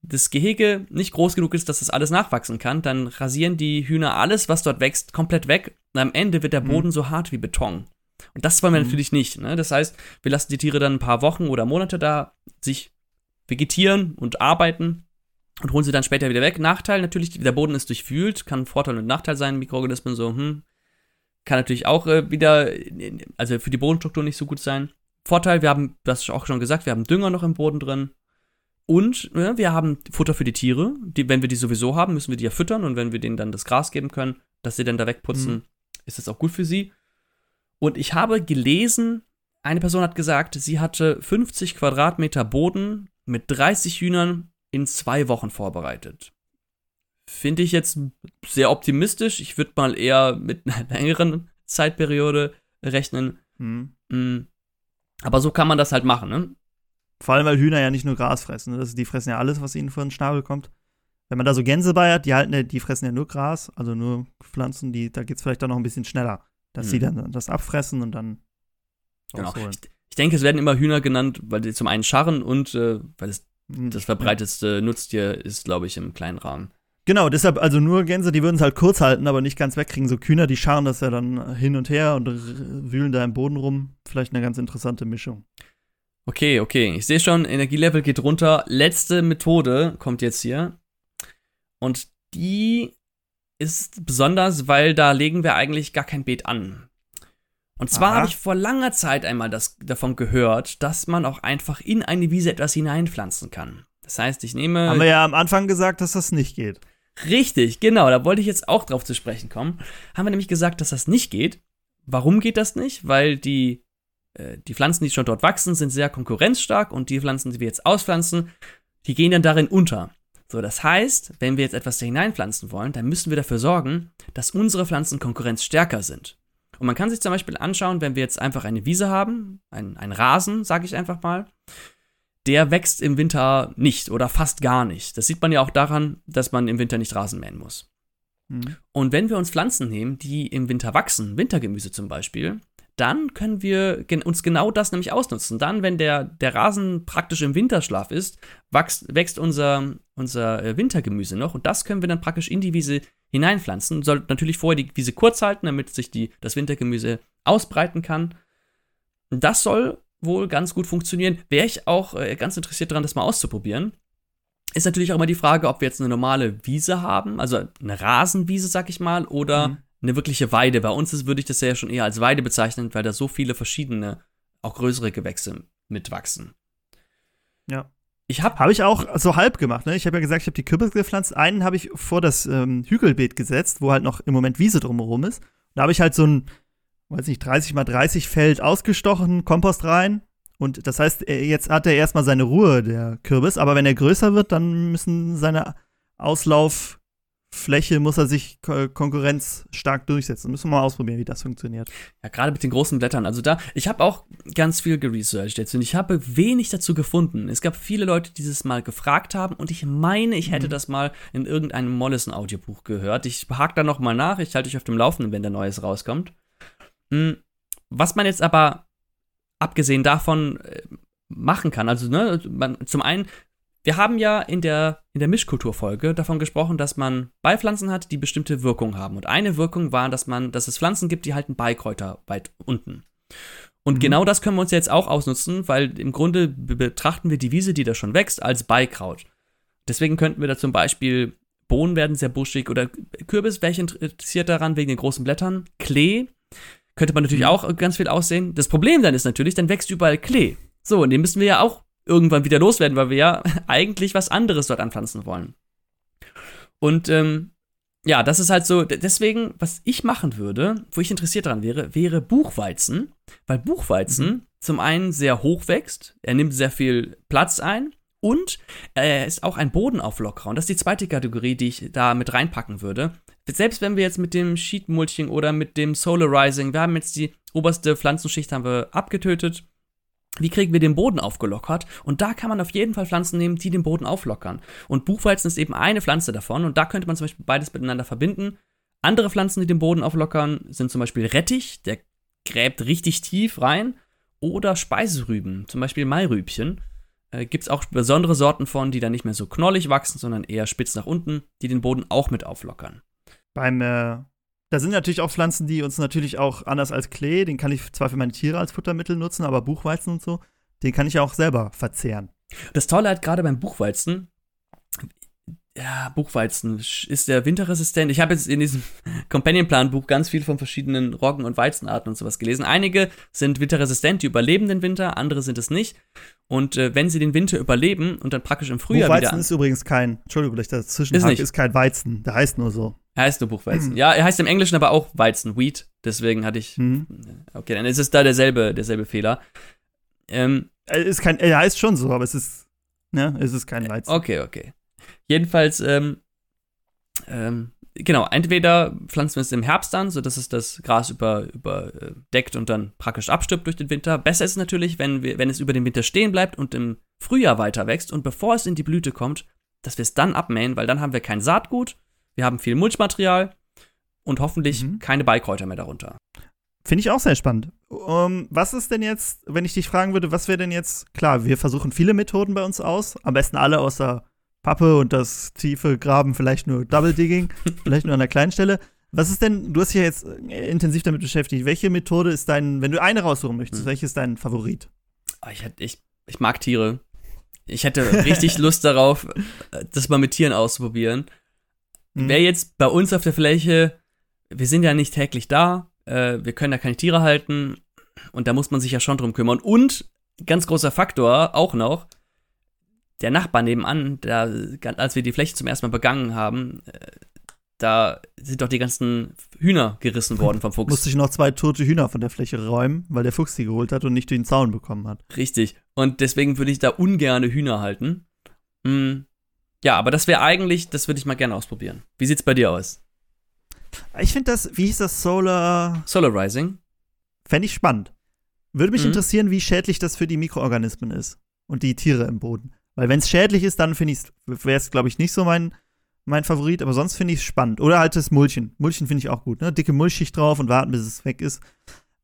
das Gehege nicht groß genug ist, dass das alles nachwachsen kann, dann rasieren die Hühner alles, was dort wächst, komplett weg. Und am Ende wird der mhm. Boden mhm. so hart wie Beton. Und das wollen wir mhm. natürlich nicht. Ne? Das heißt, wir lassen die Tiere dann ein paar Wochen oder Monate da sich vegetieren und arbeiten und holen sie dann später wieder weg. Nachteil natürlich, der Boden ist durchwühlt, kann Vorteil und Nachteil sein, Mikroorganismen so, hm, kann natürlich auch äh, wieder, also für die Bodenstruktur nicht so gut sein. Vorteil, wir haben, das auch schon gesagt, wir haben Dünger noch im Boden drin. Und ja, wir haben Futter für die Tiere. Die, wenn wir die sowieso haben, müssen wir die ja füttern. Und wenn wir denen dann das Gras geben können, dass sie dann da wegputzen, mhm. ist das auch gut für sie. Und ich habe gelesen, eine Person hat gesagt, sie hatte 50 Quadratmeter Boden mit 30 Hühnern in zwei Wochen vorbereitet. finde ich jetzt sehr optimistisch. Ich würde mal eher mit einer längeren Zeitperiode rechnen. Mhm. Aber so kann man das halt machen, ne? Vor allem, weil Hühner ja nicht nur Gras fressen. Ne? Das, die fressen ja alles, was ihnen vor den Schnabel kommt. Wenn man da so Gänse bei hat, die halten, die fressen ja nur Gras, also nur Pflanzen, die, da geht es vielleicht dann noch ein bisschen schneller, dass mhm. sie dann das abfressen und dann genau. Ich, ich, denke, es werden immer Hühner genannt, weil sie zum einen scharren und äh, weil es. Das verbreitetste Nutztier ist, glaube ich, im kleinen Rahmen. Genau, deshalb also nur Gänse, die würden es halt kurz halten, aber nicht ganz wegkriegen. So Kühner, die scharren das ja dann hin und her und wühlen da im Boden rum. Vielleicht eine ganz interessante Mischung. Okay, okay. Ich sehe schon, Energielevel geht runter. Letzte Methode kommt jetzt hier. Und die ist besonders, weil da legen wir eigentlich gar kein Beet an. Und zwar habe ich vor langer Zeit einmal das, davon gehört, dass man auch einfach in eine Wiese etwas hineinpflanzen kann. Das heißt, ich nehme. Haben wir ja am Anfang gesagt, dass das nicht geht. Richtig, genau. Da wollte ich jetzt auch drauf zu sprechen kommen. Haben wir nämlich gesagt, dass das nicht geht. Warum geht das nicht? Weil die, äh, die Pflanzen, die schon dort wachsen, sind sehr konkurrenzstark und die Pflanzen, die wir jetzt auspflanzen, die gehen dann darin unter. So, das heißt, wenn wir jetzt etwas da hineinpflanzen wollen, dann müssen wir dafür sorgen, dass unsere Pflanzen konkurrenzstärker sind. Und man kann sich zum Beispiel anschauen, wenn wir jetzt einfach eine Wiese haben, ein, ein Rasen, sage ich einfach mal, der wächst im Winter nicht oder fast gar nicht. Das sieht man ja auch daran, dass man im Winter nicht Rasen mähen muss. Mhm. Und wenn wir uns Pflanzen nehmen, die im Winter wachsen, Wintergemüse zum Beispiel, dann können wir uns genau das nämlich ausnutzen. Dann, wenn der, der Rasen praktisch im Winterschlaf ist, wächst, wächst unser, unser äh, Wintergemüse noch und das können wir dann praktisch in die Wiese hineinpflanzen. Sollte natürlich vorher die Wiese kurz halten, damit sich die, das Wintergemüse ausbreiten kann. Das soll wohl ganz gut funktionieren. Wäre ich auch äh, ganz interessiert daran, das mal auszuprobieren. Ist natürlich auch immer die Frage, ob wir jetzt eine normale Wiese haben, also eine Rasenwiese, sag ich mal, oder mhm eine wirkliche Weide. Bei uns ist, würde ich das ja schon eher als Weide bezeichnen, weil da so viele verschiedene, auch größere Gewächse mitwachsen. Ja. Ich habe hab ich auch so halb gemacht. Ne? Ich habe ja gesagt, ich habe die Kürbis gepflanzt. Einen habe ich vor das ähm, Hügelbeet gesetzt, wo halt noch im Moment Wiese drumherum ist. Da habe ich halt so ein, weiß nicht, 30 mal 30 Feld ausgestochen, Kompost rein. Und das heißt, jetzt hat er erstmal seine Ruhe, der Kürbis. Aber wenn er größer wird, dann müssen seine Auslauf Fläche muss er sich Konkurrenz stark durchsetzen. Müssen wir mal ausprobieren, wie das funktioniert. Ja, gerade mit den großen Blättern. Also da, ich habe auch ganz viel geresearched jetzt und ich habe wenig dazu gefunden. Es gab viele Leute, die dieses Mal gefragt haben und ich meine, ich hätte mhm. das mal in irgendeinem Mollison-Audiobuch gehört. Ich hake da noch mal nach. Ich halte euch auf dem Laufenden, wenn der Neues rauskommt. Hm, was man jetzt aber abgesehen davon äh, machen kann, also ne, man, zum einen wir haben ja in der, in der Mischkulturfolge davon gesprochen, dass man Beipflanzen hat, die bestimmte Wirkung haben. Und eine Wirkung war, dass man, dass es Pflanzen gibt, die halten Beikräuter weit unten. Und mhm. genau das können wir uns jetzt auch ausnutzen, weil im Grunde betrachten wir die Wiese, die da schon wächst, als Beikraut. Deswegen könnten wir da zum Beispiel Bohnen werden sehr buschig oder Kürbis, wäre ich interessiert daran wegen den großen Blättern. Klee könnte man natürlich mhm. auch ganz viel aussehen. Das Problem dann ist natürlich, dann wächst überall Klee. So, und den müssen wir ja auch irgendwann wieder loswerden, weil wir ja eigentlich was anderes dort anpflanzen wollen. Und ähm, ja, das ist halt so, deswegen, was ich machen würde, wo ich interessiert daran wäre, wäre Buchweizen, weil Buchweizen mhm. zum einen sehr hoch wächst, er nimmt sehr viel Platz ein und er ist auch ein Bodenauflockerer. Und das ist die zweite Kategorie, die ich da mit reinpacken würde. Selbst wenn wir jetzt mit dem Sheet Mulching oder mit dem Solarizing, wir haben jetzt die oberste Pflanzenschicht haben wir abgetötet, wie kriegen wir den Boden aufgelockert? Und da kann man auf jeden Fall Pflanzen nehmen, die den Boden auflockern. Und Buchweizen ist eben eine Pflanze davon. Und da könnte man zum Beispiel beides miteinander verbinden. Andere Pflanzen, die den Boden auflockern, sind zum Beispiel Rettich, der gräbt richtig tief rein. Oder Speiserüben, zum Beispiel Mairübchen. Äh, Gibt es auch besondere Sorten von, die dann nicht mehr so knollig wachsen, sondern eher spitz nach unten, die den Boden auch mit auflockern. Beim äh, da sind natürlich auch Pflanzen, die uns natürlich auch anders als Klee, den kann ich zwar für meine Tiere als Futtermittel nutzen, aber Buchweizen und so, den kann ich auch selber verzehren. Das Tolle halt gerade beim Buchweizen, ja, Buchweizen ist der winterresistent. Ich habe jetzt in diesem Companion-Plan-Buch ganz viel von verschiedenen Roggen- und Weizenarten und sowas gelesen. Einige sind winterresistent, die überleben den Winter, andere sind es nicht. Und äh, wenn sie den Winter überleben und dann praktisch im Frühjahr Buchweizen wieder. ist übrigens kein, Entschuldigung, dass ich dazwischen ist, ist kein Weizen. Der heißt nur so. Er heißt nur Buchweizen. ja, er heißt im Englischen aber auch Weizen, Wheat. Deswegen hatte ich. Mhm. Okay, dann ist es da derselbe, derselbe Fehler. Ähm, er, ist kein, er heißt schon so, aber es ist, ne, es ist kein Weizen. Okay, okay. Jedenfalls, ähm, ähm, genau, entweder pflanzen wir es im Herbst an, sodass es das Gras über, überdeckt und dann praktisch abstirbt durch den Winter. Besser ist es natürlich, wenn, wir, wenn es über den Winter stehen bleibt und im Frühjahr weiter wächst und bevor es in die Blüte kommt, dass wir es dann abmähen, weil dann haben wir kein Saatgut, wir haben viel Mulchmaterial und hoffentlich mhm. keine Beikräuter mehr darunter. Finde ich auch sehr spannend. Um, was ist denn jetzt, wenn ich dich fragen würde, was wäre denn jetzt, klar, wir versuchen viele Methoden bei uns aus, am besten alle außer Pappe und das tiefe Graben, vielleicht nur Double Digging, vielleicht nur an einer kleinen Stelle. Was ist denn, du hast dich ja jetzt äh, intensiv damit beschäftigt, welche Methode ist dein, wenn du eine raussuchen möchtest, hm. welche ist dein Favorit? Ah, ich, ich, ich mag Tiere. Ich hätte richtig Lust darauf, das mal mit Tieren auszuprobieren. Hm. Wer jetzt bei uns auf der Fläche, wir sind ja nicht täglich da, äh, wir können da keine Tiere halten und da muss man sich ja schon drum kümmern. Und ganz großer Faktor auch noch, der Nachbar nebenan, der, als wir die Fläche zum ersten Mal begangen haben, äh, da sind doch die ganzen Hühner gerissen worden vom Fuchs. Musste ich noch zwei tote Hühner von der Fläche räumen, weil der Fuchs sie geholt hat und nicht den Zaun bekommen hat. Richtig. Und deswegen würde ich da ungerne Hühner halten. Hm. Ja, aber das wäre eigentlich, das würde ich mal gerne ausprobieren. Wie sieht's bei dir aus? Ich finde das, wie hieß das, Solar. Solar Rising. Fände ich spannend. Würde mich mhm. interessieren, wie schädlich das für die Mikroorganismen ist und die Tiere im Boden. Weil wenn es schädlich ist, dann finde ich wäre es, glaube ich, nicht so mein, mein Favorit, aber sonst finde ich es spannend. Oder halt das Mulchen. Mulchen finde ich auch gut, ne? Dicke Mulchschicht drauf und warten, bis es weg ist.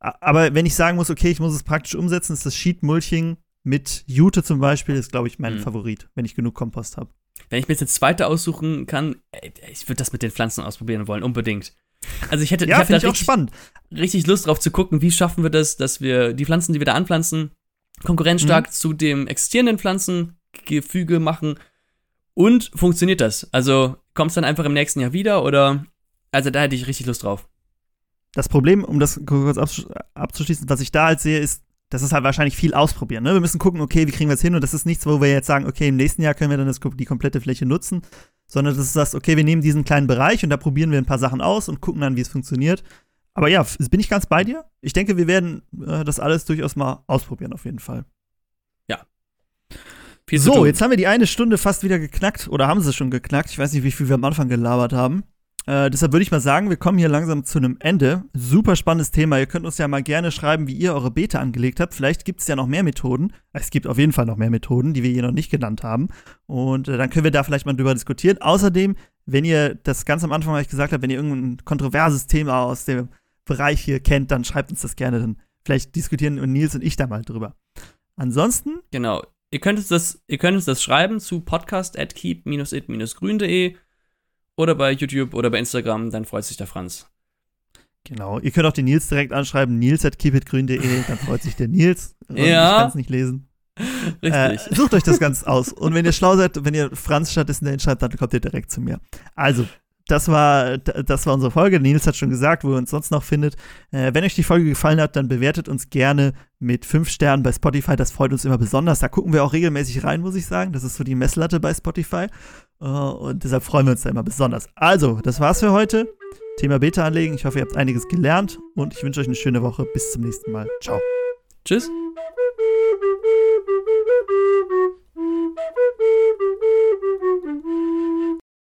Aber wenn ich sagen muss, okay, ich muss es praktisch umsetzen, ist das Sheet-Mulching mit Jute zum Beispiel, ist, glaube ich, mein mhm. Favorit, wenn ich genug Kompost habe. Wenn ich mir jetzt eine zweite aussuchen kann, ich würde das mit den Pflanzen ausprobieren wollen, unbedingt. Also ich hätte, ja, ich, ich auch spannend. richtig Lust drauf zu gucken, wie schaffen wir das, dass wir die Pflanzen, die wir da anpflanzen, konkurrenzstark mhm. zu dem existierenden Pflanzen Gefüge machen. Und funktioniert das? Also kommt es dann einfach im nächsten Jahr wieder oder? Also da hätte ich richtig Lust drauf. Das Problem, um das kurz abzuschließen, was ich da halt sehe, ist, das ist halt wahrscheinlich viel ausprobieren. Ne? Wir müssen gucken, okay, wie kriegen wir es hin? Und das ist nichts, wo wir jetzt sagen, okay, im nächsten Jahr können wir dann das, die komplette Fläche nutzen, sondern das ist das, okay, wir nehmen diesen kleinen Bereich und da probieren wir ein paar Sachen aus und gucken dann, wie es funktioniert. Aber ja, bin ich ganz bei dir. Ich denke, wir werden äh, das alles durchaus mal ausprobieren, auf jeden Fall. Viel so, jetzt haben wir die eine Stunde fast wieder geknackt oder haben sie schon geknackt. Ich weiß nicht, wie viel wir am Anfang gelabert haben. Äh, deshalb würde ich mal sagen, wir kommen hier langsam zu einem Ende. Super spannendes Thema. Ihr könnt uns ja mal gerne schreiben, wie ihr eure Beta angelegt habt. Vielleicht gibt es ja noch mehr Methoden. Es gibt auf jeden Fall noch mehr Methoden, die wir hier noch nicht genannt haben. Und äh, dann können wir da vielleicht mal drüber diskutieren. Außerdem, wenn ihr das ganz am Anfang, was ich gesagt habe, wenn ihr irgendein kontroverses Thema aus dem Bereich hier kennt, dann schreibt uns das gerne. Dann vielleicht diskutieren Nils und ich da mal drüber. Ansonsten. Genau. Ihr könnt uns das, ihr könnt uns das schreiben zu podcast.keep-it-grün.de oder bei YouTube oder bei Instagram, dann freut sich der Franz. Genau. Ihr könnt auch den Nils direkt anschreiben, nils at keepitgrün.de, dann freut sich der Nils. ja. Ich kann es nicht lesen. Richtig. Äh, sucht euch das ganz aus. Und wenn ihr schlau seid, wenn ihr Franz stattdessen dahin schreibt, dann kommt ihr direkt zu mir. Also, das war, das war unsere Folge. Nils hat schon gesagt, wo ihr uns sonst noch findet. Äh, wenn euch die Folge gefallen hat, dann bewertet uns gerne mit 5 Sternen bei Spotify. Das freut uns immer besonders. Da gucken wir auch regelmäßig rein, muss ich sagen. Das ist so die Messlatte bei Spotify. Äh, und deshalb freuen wir uns da immer besonders. Also, das war's für heute. Thema Beta anlegen. Ich hoffe, ihr habt einiges gelernt und ich wünsche euch eine schöne Woche. Bis zum nächsten Mal. Ciao. Tschüss.